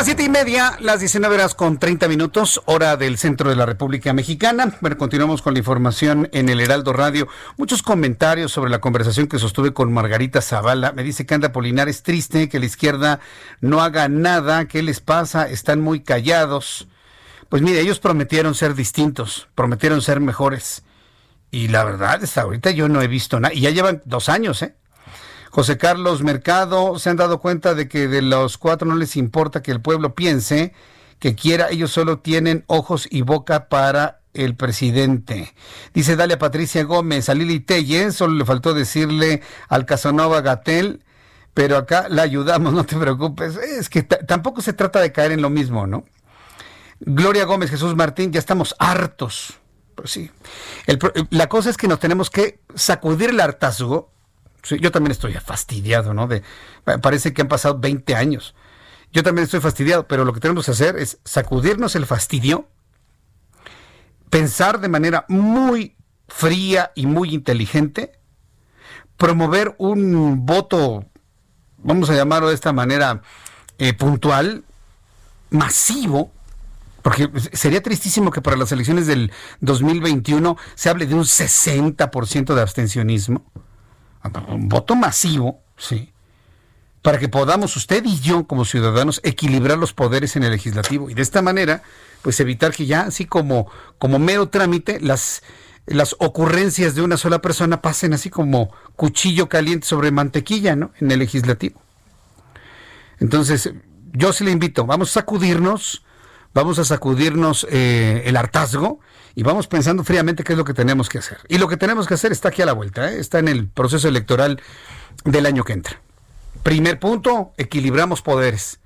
[SPEAKER 1] Las siete y media, las 19 horas con 30 minutos, hora del centro de la República Mexicana. Bueno, continuamos con la información en el Heraldo Radio. Muchos comentarios sobre la conversación que sostuve con Margarita Zavala. Me dice que anda Polinar es triste, que la izquierda no haga nada, ¿qué les pasa? Están muy callados. Pues mire, ellos prometieron ser distintos, prometieron ser mejores. Y la verdad, hasta ahorita yo no he visto nada. Y ya llevan dos años, ¿eh? José Carlos Mercado, se han dado cuenta de que de los cuatro no les importa que el pueblo piense, que quiera, ellos solo tienen ojos y boca para el presidente. Dice Dalia Patricia Gómez, a Lili Telle, solo le faltó decirle al Casanova Gatel, pero acá la ayudamos, no te preocupes. Es que tampoco se trata de caer en lo mismo, ¿no? Gloria Gómez, Jesús Martín, ya estamos hartos. Pues sí. la cosa es que nos tenemos que sacudir el hartazgo yo también estoy fastidiado, ¿no? Parece que han pasado 20 años. Yo también estoy fastidiado, pero lo que tenemos que hacer es sacudirnos el fastidio, pensar de manera muy fría y muy inteligente, promover un voto, vamos a llamarlo de esta manera, eh, puntual, masivo, porque sería tristísimo que para las elecciones del 2021 se hable de un 60% de abstencionismo un voto masivo, sí, para que podamos usted y yo como ciudadanos equilibrar los poderes en el legislativo y de esta manera, pues evitar que ya así como como mero trámite las las ocurrencias de una sola persona pasen así como cuchillo caliente sobre mantequilla, ¿no? En el legislativo. Entonces, yo sí le invito, vamos a sacudirnos, vamos a sacudirnos eh, el hartazgo y vamos pensando fríamente qué es lo que tenemos que hacer. Y lo que tenemos que hacer está aquí a la vuelta, ¿eh? está en el proceso electoral del año que entra. Primer punto, equilibramos poderes.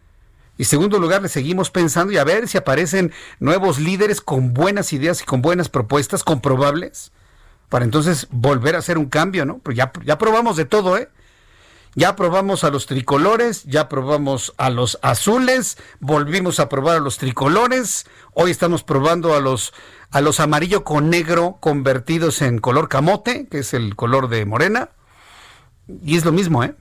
[SPEAKER 1] Y segundo lugar, le seguimos pensando y a ver si aparecen nuevos líderes con buenas ideas y con buenas propuestas comprobables para entonces volver a hacer un cambio, ¿no? Pues ya, ya probamos de todo, ¿eh? Ya probamos a los tricolores, ya probamos a los azules, volvimos a probar a los tricolores, hoy estamos probando a los a los amarillo con negro convertidos en color camote, que es el color de morena, y es lo mismo, ¿eh?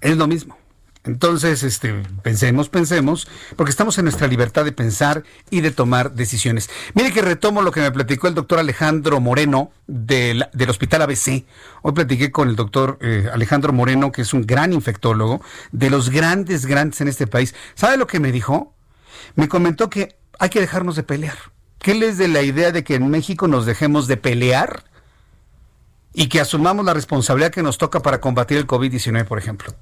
[SPEAKER 1] Es lo mismo. Entonces, este, pensemos, pensemos, porque estamos en nuestra libertad de pensar y de tomar decisiones. Mire que retomo lo que me platicó el doctor Alejandro Moreno del, Hospital ABC. Hoy platiqué con el doctor eh, Alejandro Moreno, que es un gran infectólogo, de los grandes, grandes en este país. ¿Sabe lo que me dijo? Me comentó que hay que dejarnos de pelear. ¿Qué les de la idea de que en México nos dejemos de pelear? y que asumamos la responsabilidad que nos toca para combatir el COVID-19, por ejemplo.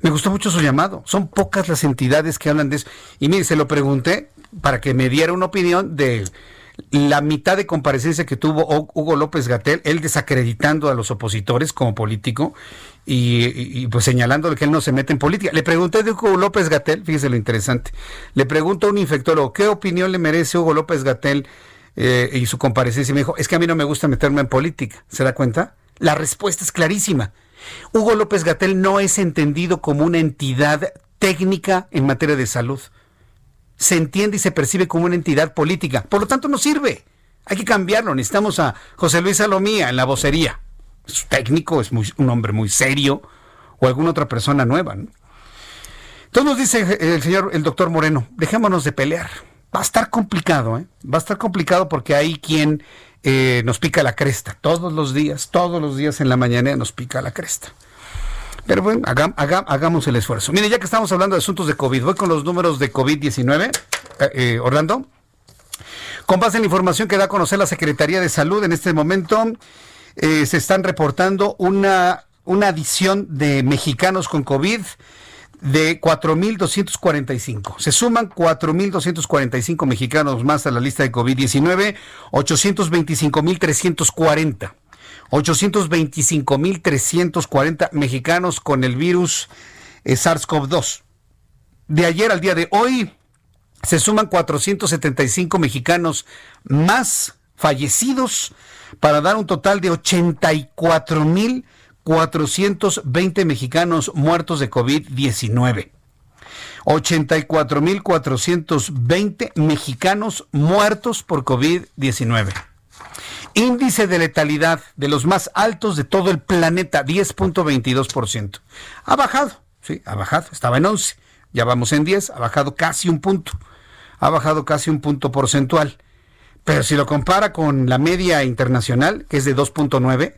[SPEAKER 1] Me gustó mucho su llamado. Son pocas las entidades que hablan de eso. Y mire, se lo pregunté para que me diera una opinión de la mitad de comparecencia que tuvo Hugo López Gatel, él desacreditando a los opositores como político y, pues señalando que él no se mete en política. Le pregunté de Hugo López Gatel, fíjese lo interesante, le pregunto a un infectólogo, ¿qué opinión le merece Hugo López Gatel eh, y su comparecencia? Y me dijo, es que a mí no me gusta meterme en política. ¿Se da cuenta? La respuesta es clarísima. Hugo López Gatel no es entendido como una entidad técnica en materia de salud se entiende y se percibe como una entidad política. Por lo tanto, no sirve. Hay que cambiarlo. Necesitamos a José Luis Salomía en la vocería. Es técnico, es un hombre muy serio o alguna otra persona nueva. Entonces nos dice el señor, el doctor Moreno, dejémonos de pelear. Va a estar complicado, ¿eh? Va a estar complicado porque hay quien eh, nos pica la cresta. Todos los días, todos los días en la mañana nos pica la cresta. Pero bueno, hagamos el esfuerzo. Mire, ya que estamos hablando de asuntos de COVID, voy con los números de COVID-19. Eh, eh, Orlando. Con base en la información que da a conocer la Secretaría de Salud en este momento, eh, se están reportando una, una adición de mexicanos con COVID de 4.245. Se suman 4.245 mexicanos más a la lista de COVID-19, 825.340. 825.340 mexicanos con el virus eh, SARS-CoV-2. De ayer al día de hoy se suman 475 mexicanos más fallecidos para dar un total de 84.420 mexicanos muertos de COVID-19. 84.420 mexicanos muertos por COVID-19. Índice de letalidad de los más altos de todo el planeta, 10.22%. Ha bajado, sí, ha bajado, estaba en 11, ya vamos en 10, ha bajado casi un punto, ha bajado casi un punto porcentual. Pero si lo compara con la media internacional, que es de 2.9,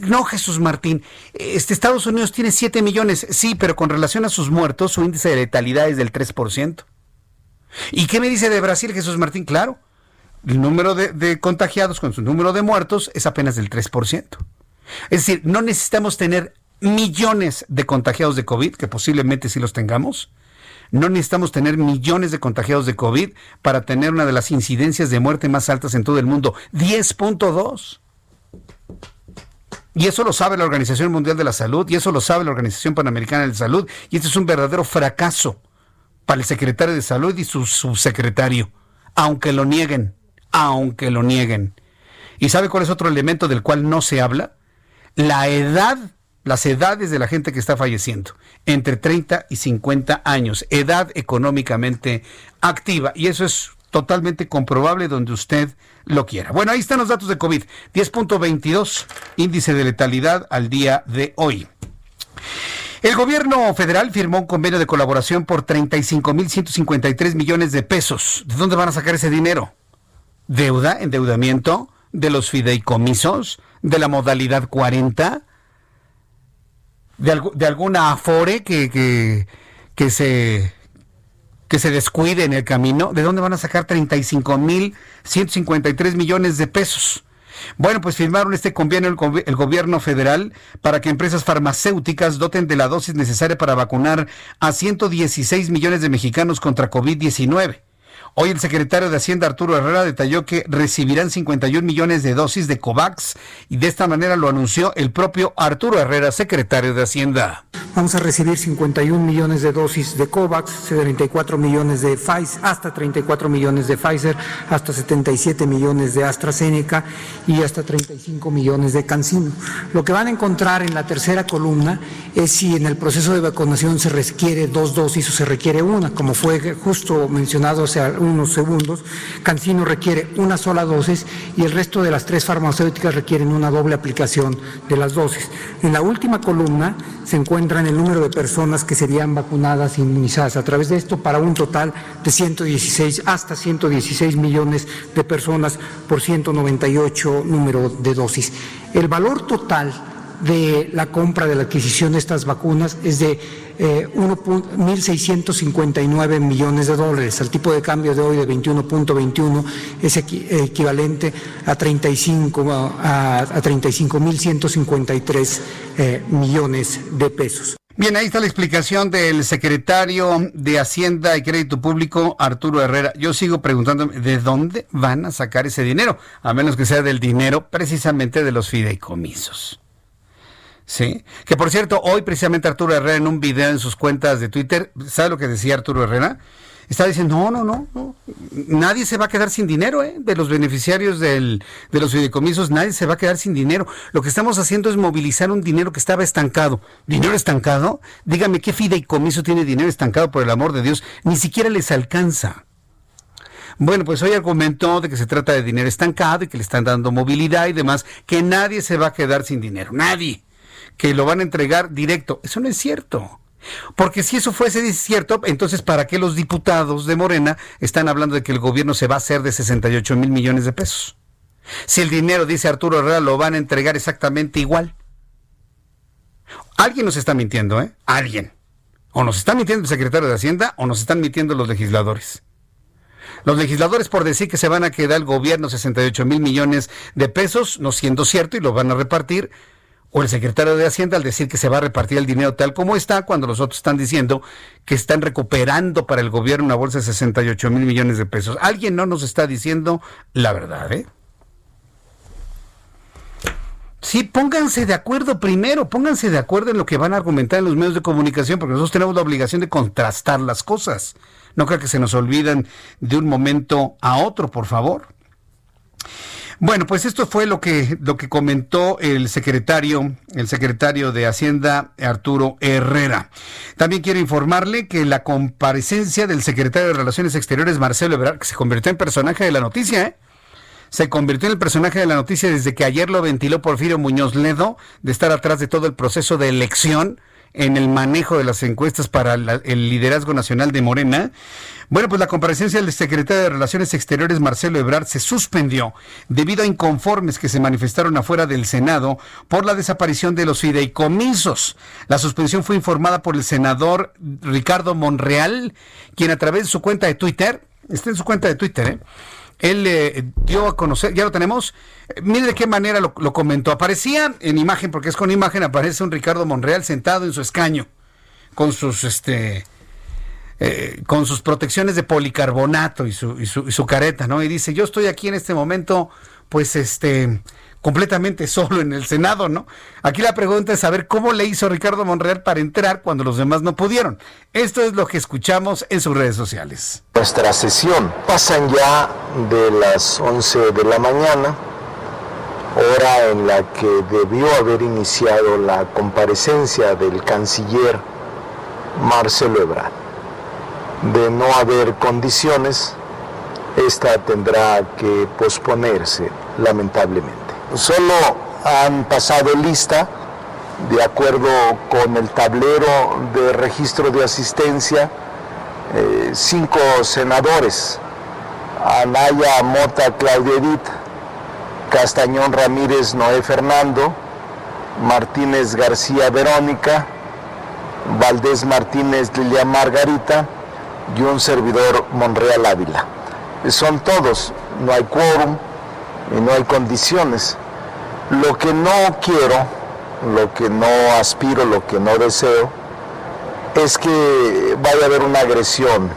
[SPEAKER 1] no, Jesús Martín, este Estados Unidos tiene 7 millones, sí, pero con relación a sus muertos, su índice de letalidad es del 3%. ¿Y qué me dice de Brasil, Jesús Martín? Claro, el número de, contagiados con su número de muertos es apenas del 3%. Es decir, no necesitamos tener millones de contagiados de COVID, que posiblemente sí los tengamos. No necesitamos tener millones de contagiados de COVID para tener una de las incidencias de muerte más altas en todo el mundo, 10.2. Y eso lo sabe la Organización Mundial de la Salud, y eso lo sabe la Organización Panamericana de Salud, y este es un verdadero fracaso para el secretario de Salud y su subsecretario, aunque lo nieguen aunque lo nieguen. ¿Y sabe cuál es otro elemento del cual no se habla? La edad, las edades de la gente que está falleciendo, entre 30 y 50 años, edad económicamente activa. Y eso es totalmente comprobable donde usted lo quiera. Bueno, ahí están los datos de COVID. 10.22, índice de letalidad al día de hoy. El gobierno federal firmó un convenio de colaboración por 35.153 millones de pesos. ¿De dónde van a sacar ese dinero? deuda, endeudamiento de los fideicomisos, de la modalidad 40, de, de alguna afore que, que, que, se, que se descuide en el camino. ¿De dónde van a sacar 35 mil 153 millones de pesos? Bueno, pues firmaron este convenio el, el, gobierno federal para que empresas farmacéuticas doten de la dosis necesaria para vacunar a 116 millones de mexicanos contra COVID-19. Hoy el secretario de Hacienda Arturo Herrera detalló que recibirán 51 millones de dosis de COVAX y de esta manera lo anunció el propio Arturo Herrera, secretario de Hacienda.
[SPEAKER 3] Vamos a recibir 51 millones de dosis de COVAX, 34 millones de Pfizer, hasta 34 millones de Pfizer, hasta 77 millones de AstraZeneca y hasta 35 millones de CanSino. Lo que van a encontrar en la tercera columna es si en el proceso de vacunación se requiere dos dosis o se requiere una, como fue justo mencionado hace unos segundos. Cancino requiere una sola dosis y el resto de las tres farmacéuticas requieren una doble aplicación de las dosis. En la última columna se encuentran el número de personas que serían vacunadas e inmunizadas a través de esto para un total de 116 hasta 116 millones de personas por 198 número de dosis. El valor total de la compra, de la adquisición de estas vacunas es de eh, 1.659 millones de dólares. Al tipo de cambio de hoy de 21.21 es equivalente a 35 a, a 35.153 eh, millones de pesos.
[SPEAKER 1] Bien, ahí está la explicación del secretario de Hacienda y Crédito Público, Arturo Herrera. Yo sigo preguntándome, ¿de dónde van a sacar ese dinero? A menos que sea del dinero precisamente de los fideicomisos. Sí, que por cierto, hoy precisamente Arturo Herrera en un video en sus cuentas de Twitter, ¿sabe lo que decía Arturo Herrera? Está diciendo, no, no, no, no, nadie se va a quedar sin dinero, ¿eh? De los beneficiarios del, de los fideicomisos, nadie se va a quedar sin dinero. Lo que estamos haciendo es movilizar un dinero que estaba estancado. ¿Dinero estancado? Dígame, ¿qué fideicomiso tiene dinero estancado, por el amor de Dios? Ni siquiera les alcanza. Bueno, pues hoy argumentó de que se trata de dinero estancado y que le están dando movilidad y demás, que nadie se va a quedar sin dinero, nadie, que lo van a entregar directo. Eso no es cierto. Porque si eso fuese cierto, entonces ¿para qué los diputados de Morena están hablando de que el gobierno se va a hacer de 68 mil millones de pesos? Si el dinero, dice Arturo Herrera, lo van a entregar exactamente igual. Alguien nos está mintiendo, ¿eh? Alguien. O nos está mintiendo el secretario de Hacienda o nos están mintiendo los legisladores. Los legisladores por decir que se van a quedar el gobierno 68 mil millones de pesos, no siendo cierto, y lo van a repartir, o el secretario de Hacienda al decir que se va a repartir el dinero tal como está, cuando los otros están diciendo que están recuperando para el gobierno una bolsa de 68 mil millones de pesos. Alguien no nos está diciendo la verdad, ¿eh? Sí, pónganse de acuerdo primero, pónganse de acuerdo en lo que van a argumentar en los medios de comunicación, porque nosotros tenemos la obligación de contrastar las cosas. No creo que se nos olviden de un momento a otro, por favor. Bueno, pues esto fue lo que, lo que comentó el secretario, el secretario de Hacienda, Arturo Herrera. También quiero informarle que la comparecencia del secretario de Relaciones Exteriores, Marcelo Ebrard, que se convirtió en personaje de la noticia, ¿eh? se convirtió en el personaje de la noticia desde que ayer lo ventiló Porfirio Muñoz Ledo, de estar atrás de todo el proceso de elección en el manejo de las encuestas para el liderazgo nacional de Morena. Bueno, pues la comparecencia del secretario de Relaciones Exteriores, Marcelo Ebrard, se suspendió debido a inconformes que se manifestaron afuera del Senado por la desaparición de los fideicomisos. La suspensión fue informada por el senador Ricardo Monreal, quien a través de su cuenta de Twitter, está en su cuenta de Twitter, ¿eh? Él eh, dio a conocer, ya lo tenemos, mire de qué manera lo, comentó. Aparecía en imagen, porque es con imagen, aparece un Ricardo Monreal sentado en su escaño, con sus este eh, con sus protecciones de policarbonato y su, y su, y su careta, ¿no? Y dice, yo estoy aquí en este momento, pues este completamente solo en el Senado, ¿no? Aquí la pregunta es saber cómo le hizo Ricardo Monreal para entrar cuando los demás no pudieron. Esto es lo que escuchamos en sus redes sociales.
[SPEAKER 16] Nuestra sesión pasan ya de las 11 de la mañana, hora en la que debió haber iniciado la comparecencia del canciller Marcelo Ebrard de no haber condiciones, esta tendrá que posponerse, lamentablemente. Solo han pasado lista, de acuerdo con el tablero de registro de asistencia, eh, cinco senadores, Anaya Mota Claudia Edith, Castañón Ramírez Noé Fernando, Martínez García Verónica, Valdés Martínez Lilia Margarita, y un servidor Monreal Ávila. Son todos, no hay quórum y no hay condiciones. Lo que no quiero, lo que no aspiro, lo que no deseo, es que vaya a haber una agresión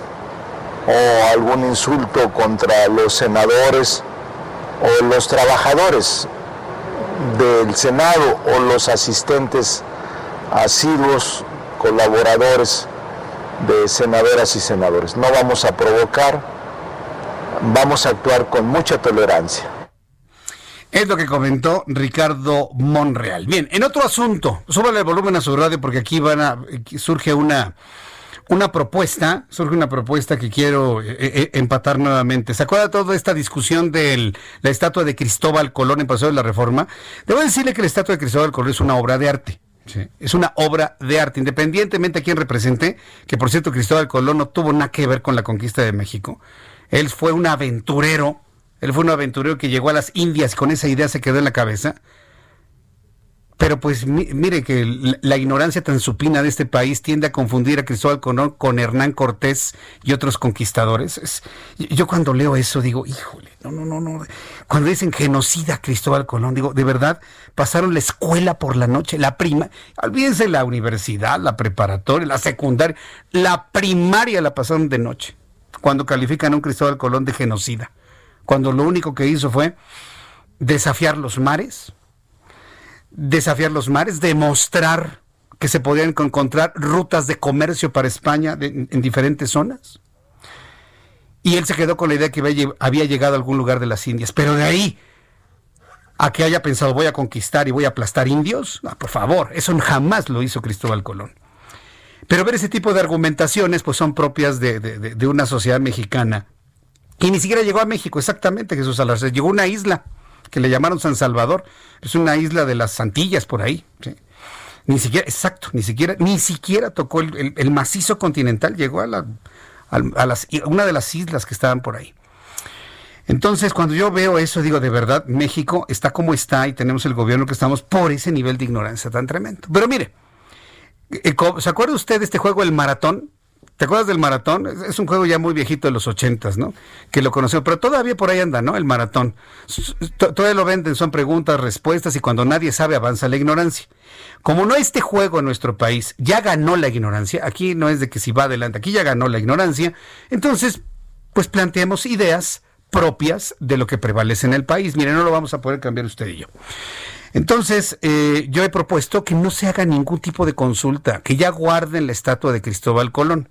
[SPEAKER 16] o algún insulto contra los senadores o los trabajadores del Senado o los asistentes asiduos, colaboradores de senadoras y senadores. No vamos a provocar, vamos a actuar con mucha tolerancia.
[SPEAKER 1] Es lo que comentó Ricardo Monreal. Bien, en otro asunto, súbale el volumen a su radio porque aquí van a, surge una, una propuesta, surge una propuesta que quiero eh, eh, empatar nuevamente. ¿Se acuerda toda esta discusión de la estatua de Cristóbal Colón en Paseo de la Reforma? Debo decirle que la estatua de Cristóbal Colón es una obra de arte. Es una obra de arte, independientemente a quien represente, que por cierto Cristóbal Colón no tuvo nada que ver con la conquista de México. Él fue un aventurero, él fue un aventurero que llegó a las Indias y con esa idea se quedó en la cabeza. pero pues mire que la ignorancia tan supina de este país tiende a confundir a Cristóbal Colón con Hernán Cortés y otros conquistadores. yo cuando leo eso digo, híjole, no, no, no, no. Cuando dicen genocida Cristóbal Colón, digo, de verdad, pasaron la escuela por la noche, la prima, olvídense la universidad, la preparatoria, la secundaria, la primaria la pasaron de noche, cuando califican a un Cristóbal Colón de genocida, cuando lo único que hizo fue desafiar los mares, desafiar los mares, demostrar que se podían encontrar rutas de comercio para España en diferentes zonas. Y él se quedó con la idea que había llegado a algún lugar de las Indias. Pero de ahí a que haya pensado voy a conquistar y voy a aplastar indios, por favor, eso jamás lo hizo Cristóbal Colón. Pero ver ese tipo de argumentaciones pues son propias de, de una sociedad mexicana. Y ni siquiera llegó a México, exactamente, Jesús Salazar. Llegó a una isla que le llamaron San Salvador. Es una isla de las Antillas por ahí. Ni siquiera, exacto, ni siquiera, ni siquiera tocó el, macizo continental, llegó a, la, una de las islas que estaban por ahí. Entonces, cuando yo veo eso, digo, de verdad, México está como está y tenemos el gobierno que estamos por ese nivel de ignorancia tan tremendo. Pero mire, eh, ¿se acuerda usted de este juego, el maratón? ¿Te acuerdas del maratón? Es un juego ya muy viejito de los ochentas, ¿no? Que lo conocemos, pero todavía por ahí anda, ¿no? El maratón. Todavía lo venden, son preguntas, respuestas y cuando nadie sabe avanza la ignorancia. Como no este juego en nuestro país ya ganó la ignorancia, aquí no es de que si va adelante, aquí ya ganó la ignorancia, entonces pues planteemos ideas propias de lo que prevalece en el país. Mire, no lo vamos a poder cambiar usted y yo. Entonces, eh, yo he propuesto que no se haga ningún tipo de consulta, que ya guarden la estatua de Cristóbal Colón.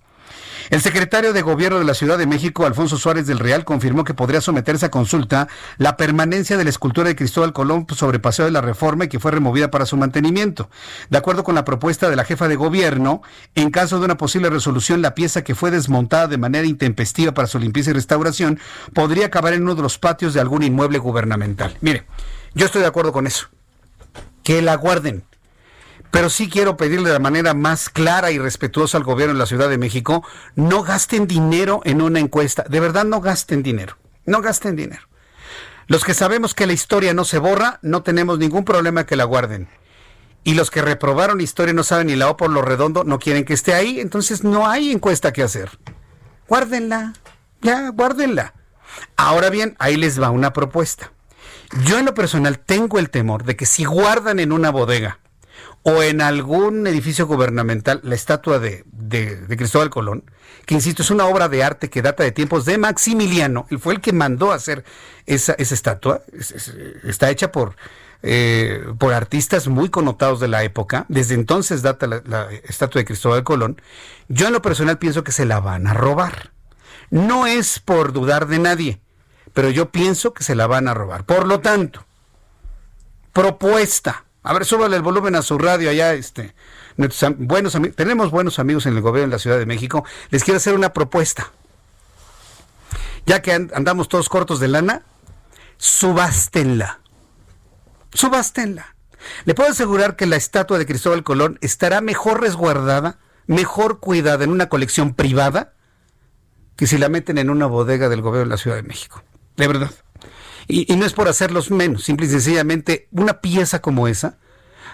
[SPEAKER 1] El secretario de Gobierno de la Ciudad de México, Alfonso Suárez del Real, confirmó que podría someterse a consulta la permanencia de la escultura de Cristóbal Colón sobre Paseo de la Reforma y que fue removida para su mantenimiento. De acuerdo con la propuesta de la jefa de gobierno, en caso de una posible resolución, la pieza que fue desmontada de manera intempestiva para su limpieza y restauración podría acabar en uno de los patios de algún inmueble gubernamental. Mire, yo estoy de acuerdo con eso. Que la guarden pero sí quiero pedirle de manera más clara y respetuosa al gobierno de la Ciudad de México, no gasten dinero en una encuesta. De verdad, no gasten dinero. No gasten dinero. Los que sabemos que la historia no se borra, no tenemos ningún problema que la guarden. Y los que reprobaron historia no saben ni la O por lo redondo, no quieren que esté ahí, entonces no hay encuesta que hacer. Guárdenla. Ya, guárdenla. Ahora bien, ahí les va una propuesta. Yo en lo personal tengo el temor de que si guardan en una bodega o en algún edificio gubernamental la estatua de, Cristóbal Colón, que insisto, es una obra de arte que data de tiempos de Maximiliano, él fue el que mandó hacer esa, estatua, está hecha por, eh, por artistas muy connotados de la época, desde entonces data la estatua de Cristóbal Colón, yo en lo personal pienso que se la van a robar. No es por dudar de nadie, pero yo pienso que se la van a robar. Por lo tanto, propuesta a ver, súbale el volumen a su radio allá, este. Buenos tenemos buenos amigos en el gobierno de la Ciudad de México. Les quiero hacer una propuesta. Ya que andamos todos cortos de lana, subástenla. Subástenla. Le puedo asegurar que la estatua de Cristóbal Colón estará mejor resguardada, mejor cuidada en una colección privada que si la meten en una bodega del gobierno de la Ciudad de México. De verdad. Y, no es por hacerlos menos, simple y sencillamente una pieza como esa,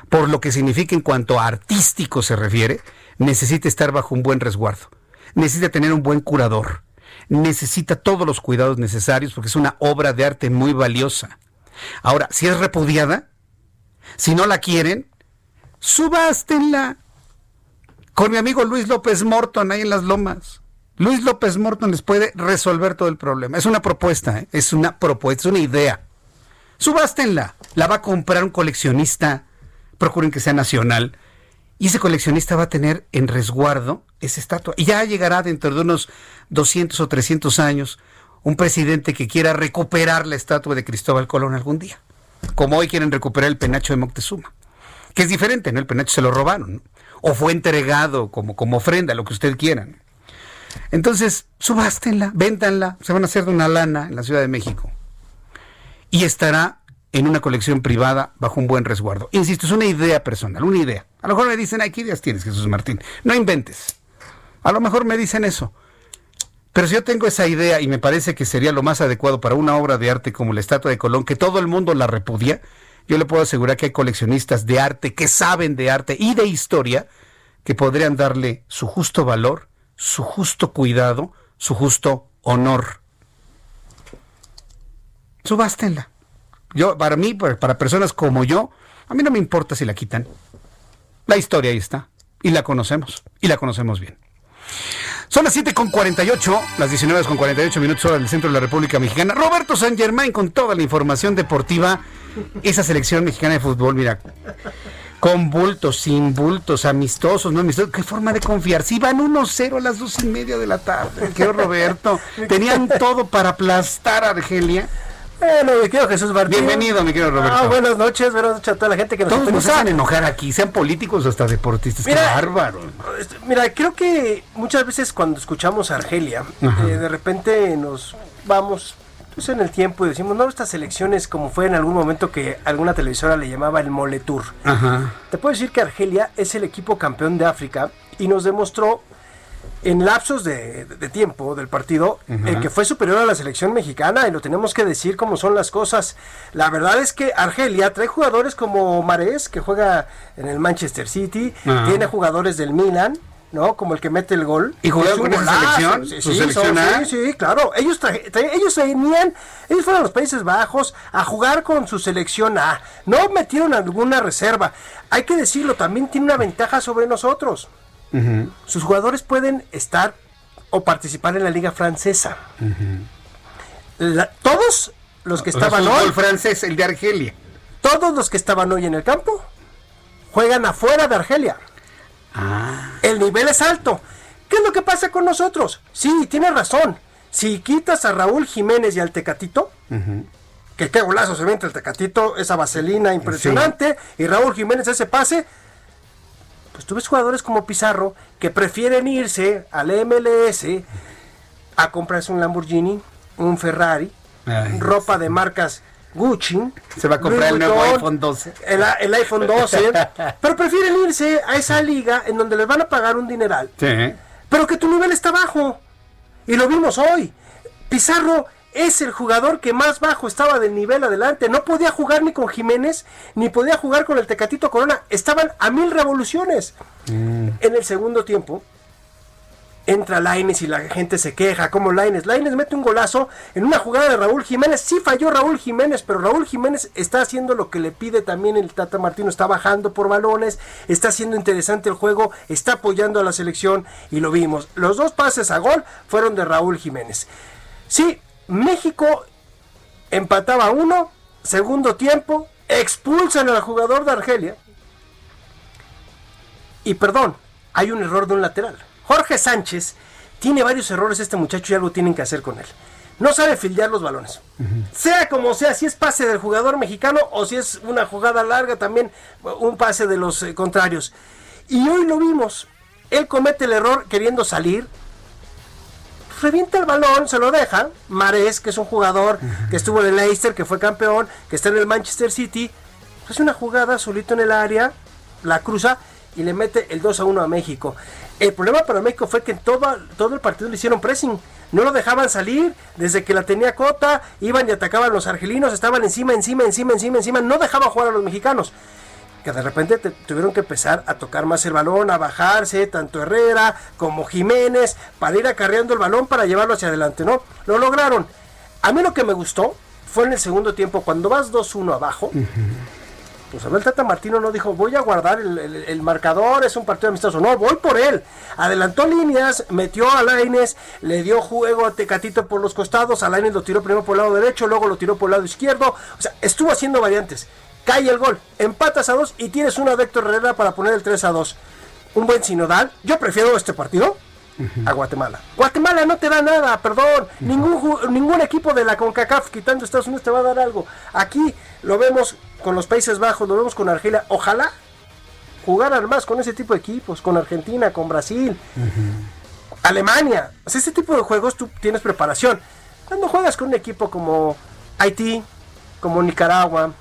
[SPEAKER 1] por lo que significa en cuanto a artístico se refiere, necesita estar bajo un buen resguardo, necesita tener un buen curador, necesita todos los cuidados necesarios porque es una obra de arte muy valiosa. Ahora, si es repudiada, si no la quieren, subástenla. Con mi amigo Luis López Morton ahí en las lomas. Luis López Morton les puede resolver todo el problema. Es una propuesta, ¿eh? es una propuesta, es una idea. Subástenla. La va a comprar un coleccionista. Procuren que sea nacional. Y ese coleccionista va a tener en resguardo esa estatua. Y ya llegará dentro de unos 200 o 300 años un presidente que quiera recuperar la estatua de Cristóbal Colón algún día. Como hoy quieren recuperar el penacho de Moctezuma. Que es diferente, ¿no? El penacho se lo robaron. O fue entregado como, como ofrenda, lo que usted quiera. Entonces, subástenla, véndanla, se van a hacer de una lana en la Ciudad de México. Y estará en una colección privada bajo un buen resguardo. Insisto, es una idea personal, una idea. A lo mejor me dicen, ¿qué ideas tienes, Jesús Martín? No inventes. A lo mejor me dicen eso. Pero si yo tengo esa idea y me parece que sería lo más adecuado para una obra de arte como la estatua de Colón, que todo el mundo la repudia, yo le puedo asegurar que hay coleccionistas de arte que saben de arte y de historia que podrían darle su justo valor, su justo cuidado, su justo honor. Subástenla. Yo, para mí, para personas como yo, a mí no me importa si la quitan. La historia ahí está. Y la conocemos. Y la conocemos bien. Son las 7 con 48, las 19 con 48 minutos hora del centro de la República Mexicana. Roberto San Germán con toda la información deportiva. Esa selección mexicana de fútbol, mira, con bultos, sin bultos, amistosos, no amistosos. Qué forma de confiar. Si van 1-0 a las dos y media de la tarde, querido Roberto. Tenían todo para aplastar a Argelia.
[SPEAKER 17] Bueno, mi querido Jesús Martín.
[SPEAKER 1] Bienvenido, mi querido Roberto.
[SPEAKER 17] Ah, buenas noches, buenas noches a toda la gente que nos
[SPEAKER 1] Todos nos hacen enojar aquí, sean políticos o hasta deportistas. Qué bárbaro.
[SPEAKER 17] Este, mira, creo que muchas veces cuando escuchamos a Argelia, eh, de repente nos vamos pues, en el tiempo y decimos, no, estas elecciones como fue en algún momento que alguna televisora le llamaba el Mole Tour.
[SPEAKER 1] Ajá.
[SPEAKER 17] Te puedo decir que Argelia es el equipo campeón de África y nos demostró en lapsos de, tiempo del partido el que fue superior a la selección mexicana y lo tenemos que decir como son las cosas. La verdad es que Argelia trae jugadores como Mares, que juega en el Manchester City, tiene jugadores del Milan, ¿no? Como el que mete el gol.
[SPEAKER 1] ¿Y jugaron con esa selección?
[SPEAKER 17] Sí, sí, sí, claro. Ellos, ellos venían, ellos fueron a los Países Bajos a jugar con su selección A. No metieron alguna reserva. Hay que decirlo, también tiene una ventaja sobre nosotros. Sus jugadores pueden estar o participar en la liga francesa. todos los que estaban
[SPEAKER 1] hoy... El francés, el de Argelia.
[SPEAKER 17] Todos los que estaban hoy en el campo juegan afuera de Argelia.
[SPEAKER 1] Ah.
[SPEAKER 17] El nivel es alto. ¿Qué es lo que pasa con nosotros? Sí, tienes razón. Si quitas a Raúl Jiménez y al Tecatito, que qué golazo se ve el Tecatito, esa vaselina impresionante, y Raúl Jiménez ese pase, pues tú ves jugadores como Pizarro que prefieren irse al MLS a comprarse un Lamborghini, un Ferrari, ropa de marcas Gucci.
[SPEAKER 1] Se va a comprar el nuevo iPhone 12.
[SPEAKER 17] El, iPhone 12. pero prefieren irse a esa liga en donde les van a pagar un dineral.
[SPEAKER 1] Sí.
[SPEAKER 17] Pero que tu nivel está bajo. Y lo vimos hoy. Pizarro es el jugador que más bajo estaba del nivel adelante. No podía jugar ni con Jiménez, ni podía jugar con el Tecatito Corona. Estaban a mil revoluciones.
[SPEAKER 1] Mm.
[SPEAKER 17] En el segundo tiempo, entra Laines y la gente se queja. como Laines? Laines mete un golazo en una jugada de Raúl Jiménez. Sí falló Raúl Jiménez, pero Raúl Jiménez está haciendo lo que le pide también el Tata Martino. Está bajando por balones, está haciendo interesante el juego, está apoyando a la selección y lo vimos. Los dos pases a gol fueron de Raúl Jiménez. Sí, México empataba uno, segundo tiempo, expulsan al jugador de Argelia. Y perdón, hay un error de un lateral. Jorge Sánchez tiene varios errores este muchacho y algo tienen que hacer con él. No sabe fildear los balones. Sea como sea, si es pase del jugador mexicano o si es una jugada larga, también un pase de los eh, contrarios. Y hoy lo vimos. Él comete el error queriendo salir, revienta el balón, se lo deja. Mares, que es un jugador que estuvo en el Leicester, que fue campeón, que está en el Manchester City, hace una jugada solito en el área, la cruza y le mete el 2 a 1 a México. El problema para México fue que todo, todo el partido le hicieron pressing. No lo dejaban salir, desde que la tenía Cota, iban y atacaban los argelinos, estaban encima, encima, encima, encima, encima, no dejaban jugar a los mexicanos que de repente tuvieron que empezar a tocar más el balón, a bajarse, tanto Herrera como Jiménez, para ir acarreando el balón para llevarlo hacia adelante, ¿no? Lo lograron. A mí lo que me gustó fue en el segundo tiempo, cuando vas 2-1 abajo, pues Abel Tata Martino no dijo, voy a guardar el, marcador, es un partido amistoso. No, voy por él. Adelantó líneas, metió a Laines, le dio juego a Tecatito por los costados, a Laines lo tiró primero por el lado derecho, luego lo tiró por el lado izquierdo. O sea, estuvo haciendo variantes cae el gol, empatas a dos y tienes una de Héctor Herrera para poner el 3 a 2. Un buen sinodal. Yo prefiero este partido a Guatemala. Guatemala no te da nada, perdón. ningún, ningún equipo de la CONCACAF quitando Estados Unidos te va a dar algo. Aquí lo vemos con los Países Bajos, lo vemos con Argelia. Ojalá jugaran más con ese tipo de equipos, con Argentina, con Brasil, Alemania. O sea, ese tipo de juegos tú tienes preparación. Cuando juegas con un equipo como Haití, como Nicaragua,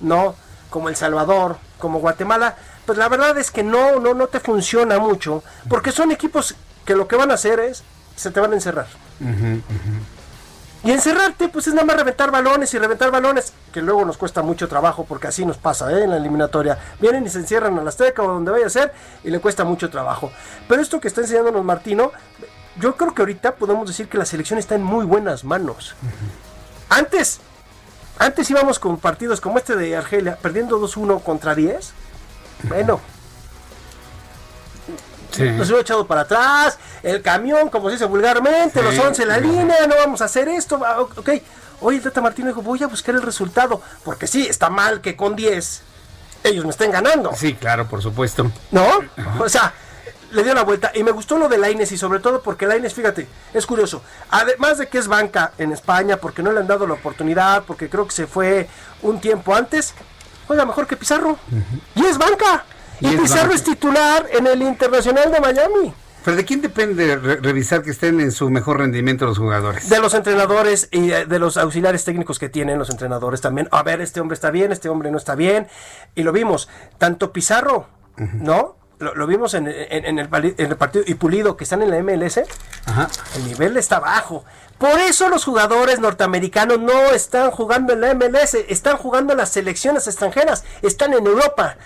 [SPEAKER 17] ¿no? Como El Salvador, como Guatemala, pues la verdad es que no, no, no te funciona mucho, porque son equipos que lo que van a hacer es, se te van a encerrar. Y encerrarte, pues es nada más reventar balones y reventar balones, que luego nos cuesta mucho trabajo, porque así nos pasa ¿eh? en la eliminatoria. Vienen y se encierran a la Azteca o donde vaya a ser, y le cuesta mucho trabajo. Pero esto que está enseñándonos Martino, yo creo que ahorita podemos decir que la selección está en muy buenas manos. Antes, antes íbamos con partidos como este de Argelia, perdiendo 2-1 contra 10. Bueno, nos hubiera echado para atrás, el camión, como se dice vulgarmente, los 11 en la línea, no vamos a hacer esto, ok. Hoy el Tata Martino dijo, voy a buscar el resultado, porque sí, está mal que con 10 ellos me estén ganando.
[SPEAKER 1] Sí, claro, por supuesto.
[SPEAKER 17] ¿No? O sea, le dio la vuelta. Y me gustó lo de Laines y sobre todo porque Laines, fíjate, es curioso. Además de que es banca en España, porque no le han dado la oportunidad, porque creo que se fue un tiempo antes, juega mejor que Pizarro. Y es banca. Y, Pizarro es titular en el Internacional de Miami.
[SPEAKER 1] ¿Pero de quién depende revisar que estén en su mejor rendimiento los jugadores?
[SPEAKER 17] De los entrenadores y eh, de los auxiliares técnicos que tienen los entrenadores también. A ver, este hombre está bien, este hombre no está bien. Y lo vimos. Tanto Pizarro, ¿no? Lo, vimos en, el, partido y Pulido que están en la MLS. El nivel está bajo. Por eso los jugadores norteamericanos no están jugando en la MLS, están jugando en las selecciones extranjeras, están en Europa.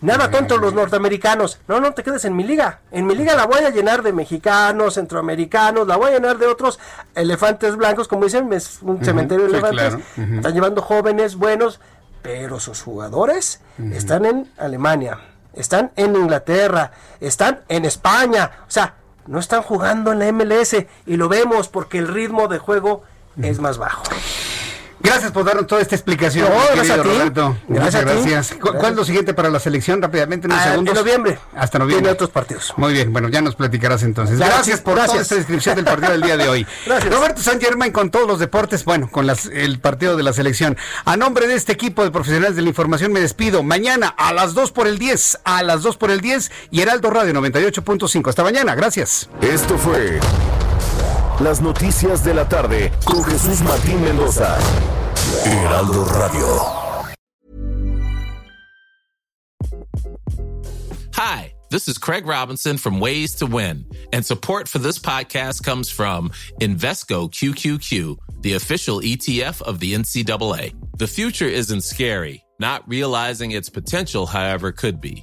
[SPEAKER 17] Nada tonto los norteamericanos. No, no te quedes en mi liga. En mi liga la voy a llenar de mexicanos, centroamericanos, la voy a llenar de otros elefantes blancos, como dicen, es un cementerio de elefantes. Están llevando jóvenes buenos, pero sus jugadores están en Alemania, están en Inglaterra, están en España. O sea, no están jugando en la MLS y lo vemos porque el ritmo de juego es más bajo.
[SPEAKER 1] Gracias por darnos toda esta explicación.
[SPEAKER 17] gracias a ti.
[SPEAKER 1] Roberto. Gracias. gracias. ¿Cuál es lo siguiente para la selección? Rápidamente, en unos
[SPEAKER 17] ah,
[SPEAKER 1] segundos.
[SPEAKER 17] En noviembre.
[SPEAKER 1] Hasta noviembre.
[SPEAKER 17] Tiene otros partidos.
[SPEAKER 1] Muy bien, bueno, ya nos platicarás entonces. Gracias, por toda esta descripción del partido del día de hoy.
[SPEAKER 17] gracias.
[SPEAKER 1] Roberto San Germán con todos los deportes, bueno, con las, el partido de la selección. A nombre de este equipo de profesionales de la información me despido. Mañana a las 2 por el 10, a las 2 por el 10 y Heraldo Radio 98.5. Hasta mañana, gracias.
[SPEAKER 14] Esto fue Las Noticias de la Tarde con Jesús Martín Mendoza. Heraldo Radio.
[SPEAKER 18] Hi, this is Craig Robinson from Ways to Win, and support for this podcast comes from Invesco QQQ, the official ETF of the NCAA. The future isn't scary. Not realizing its potential, however, could be.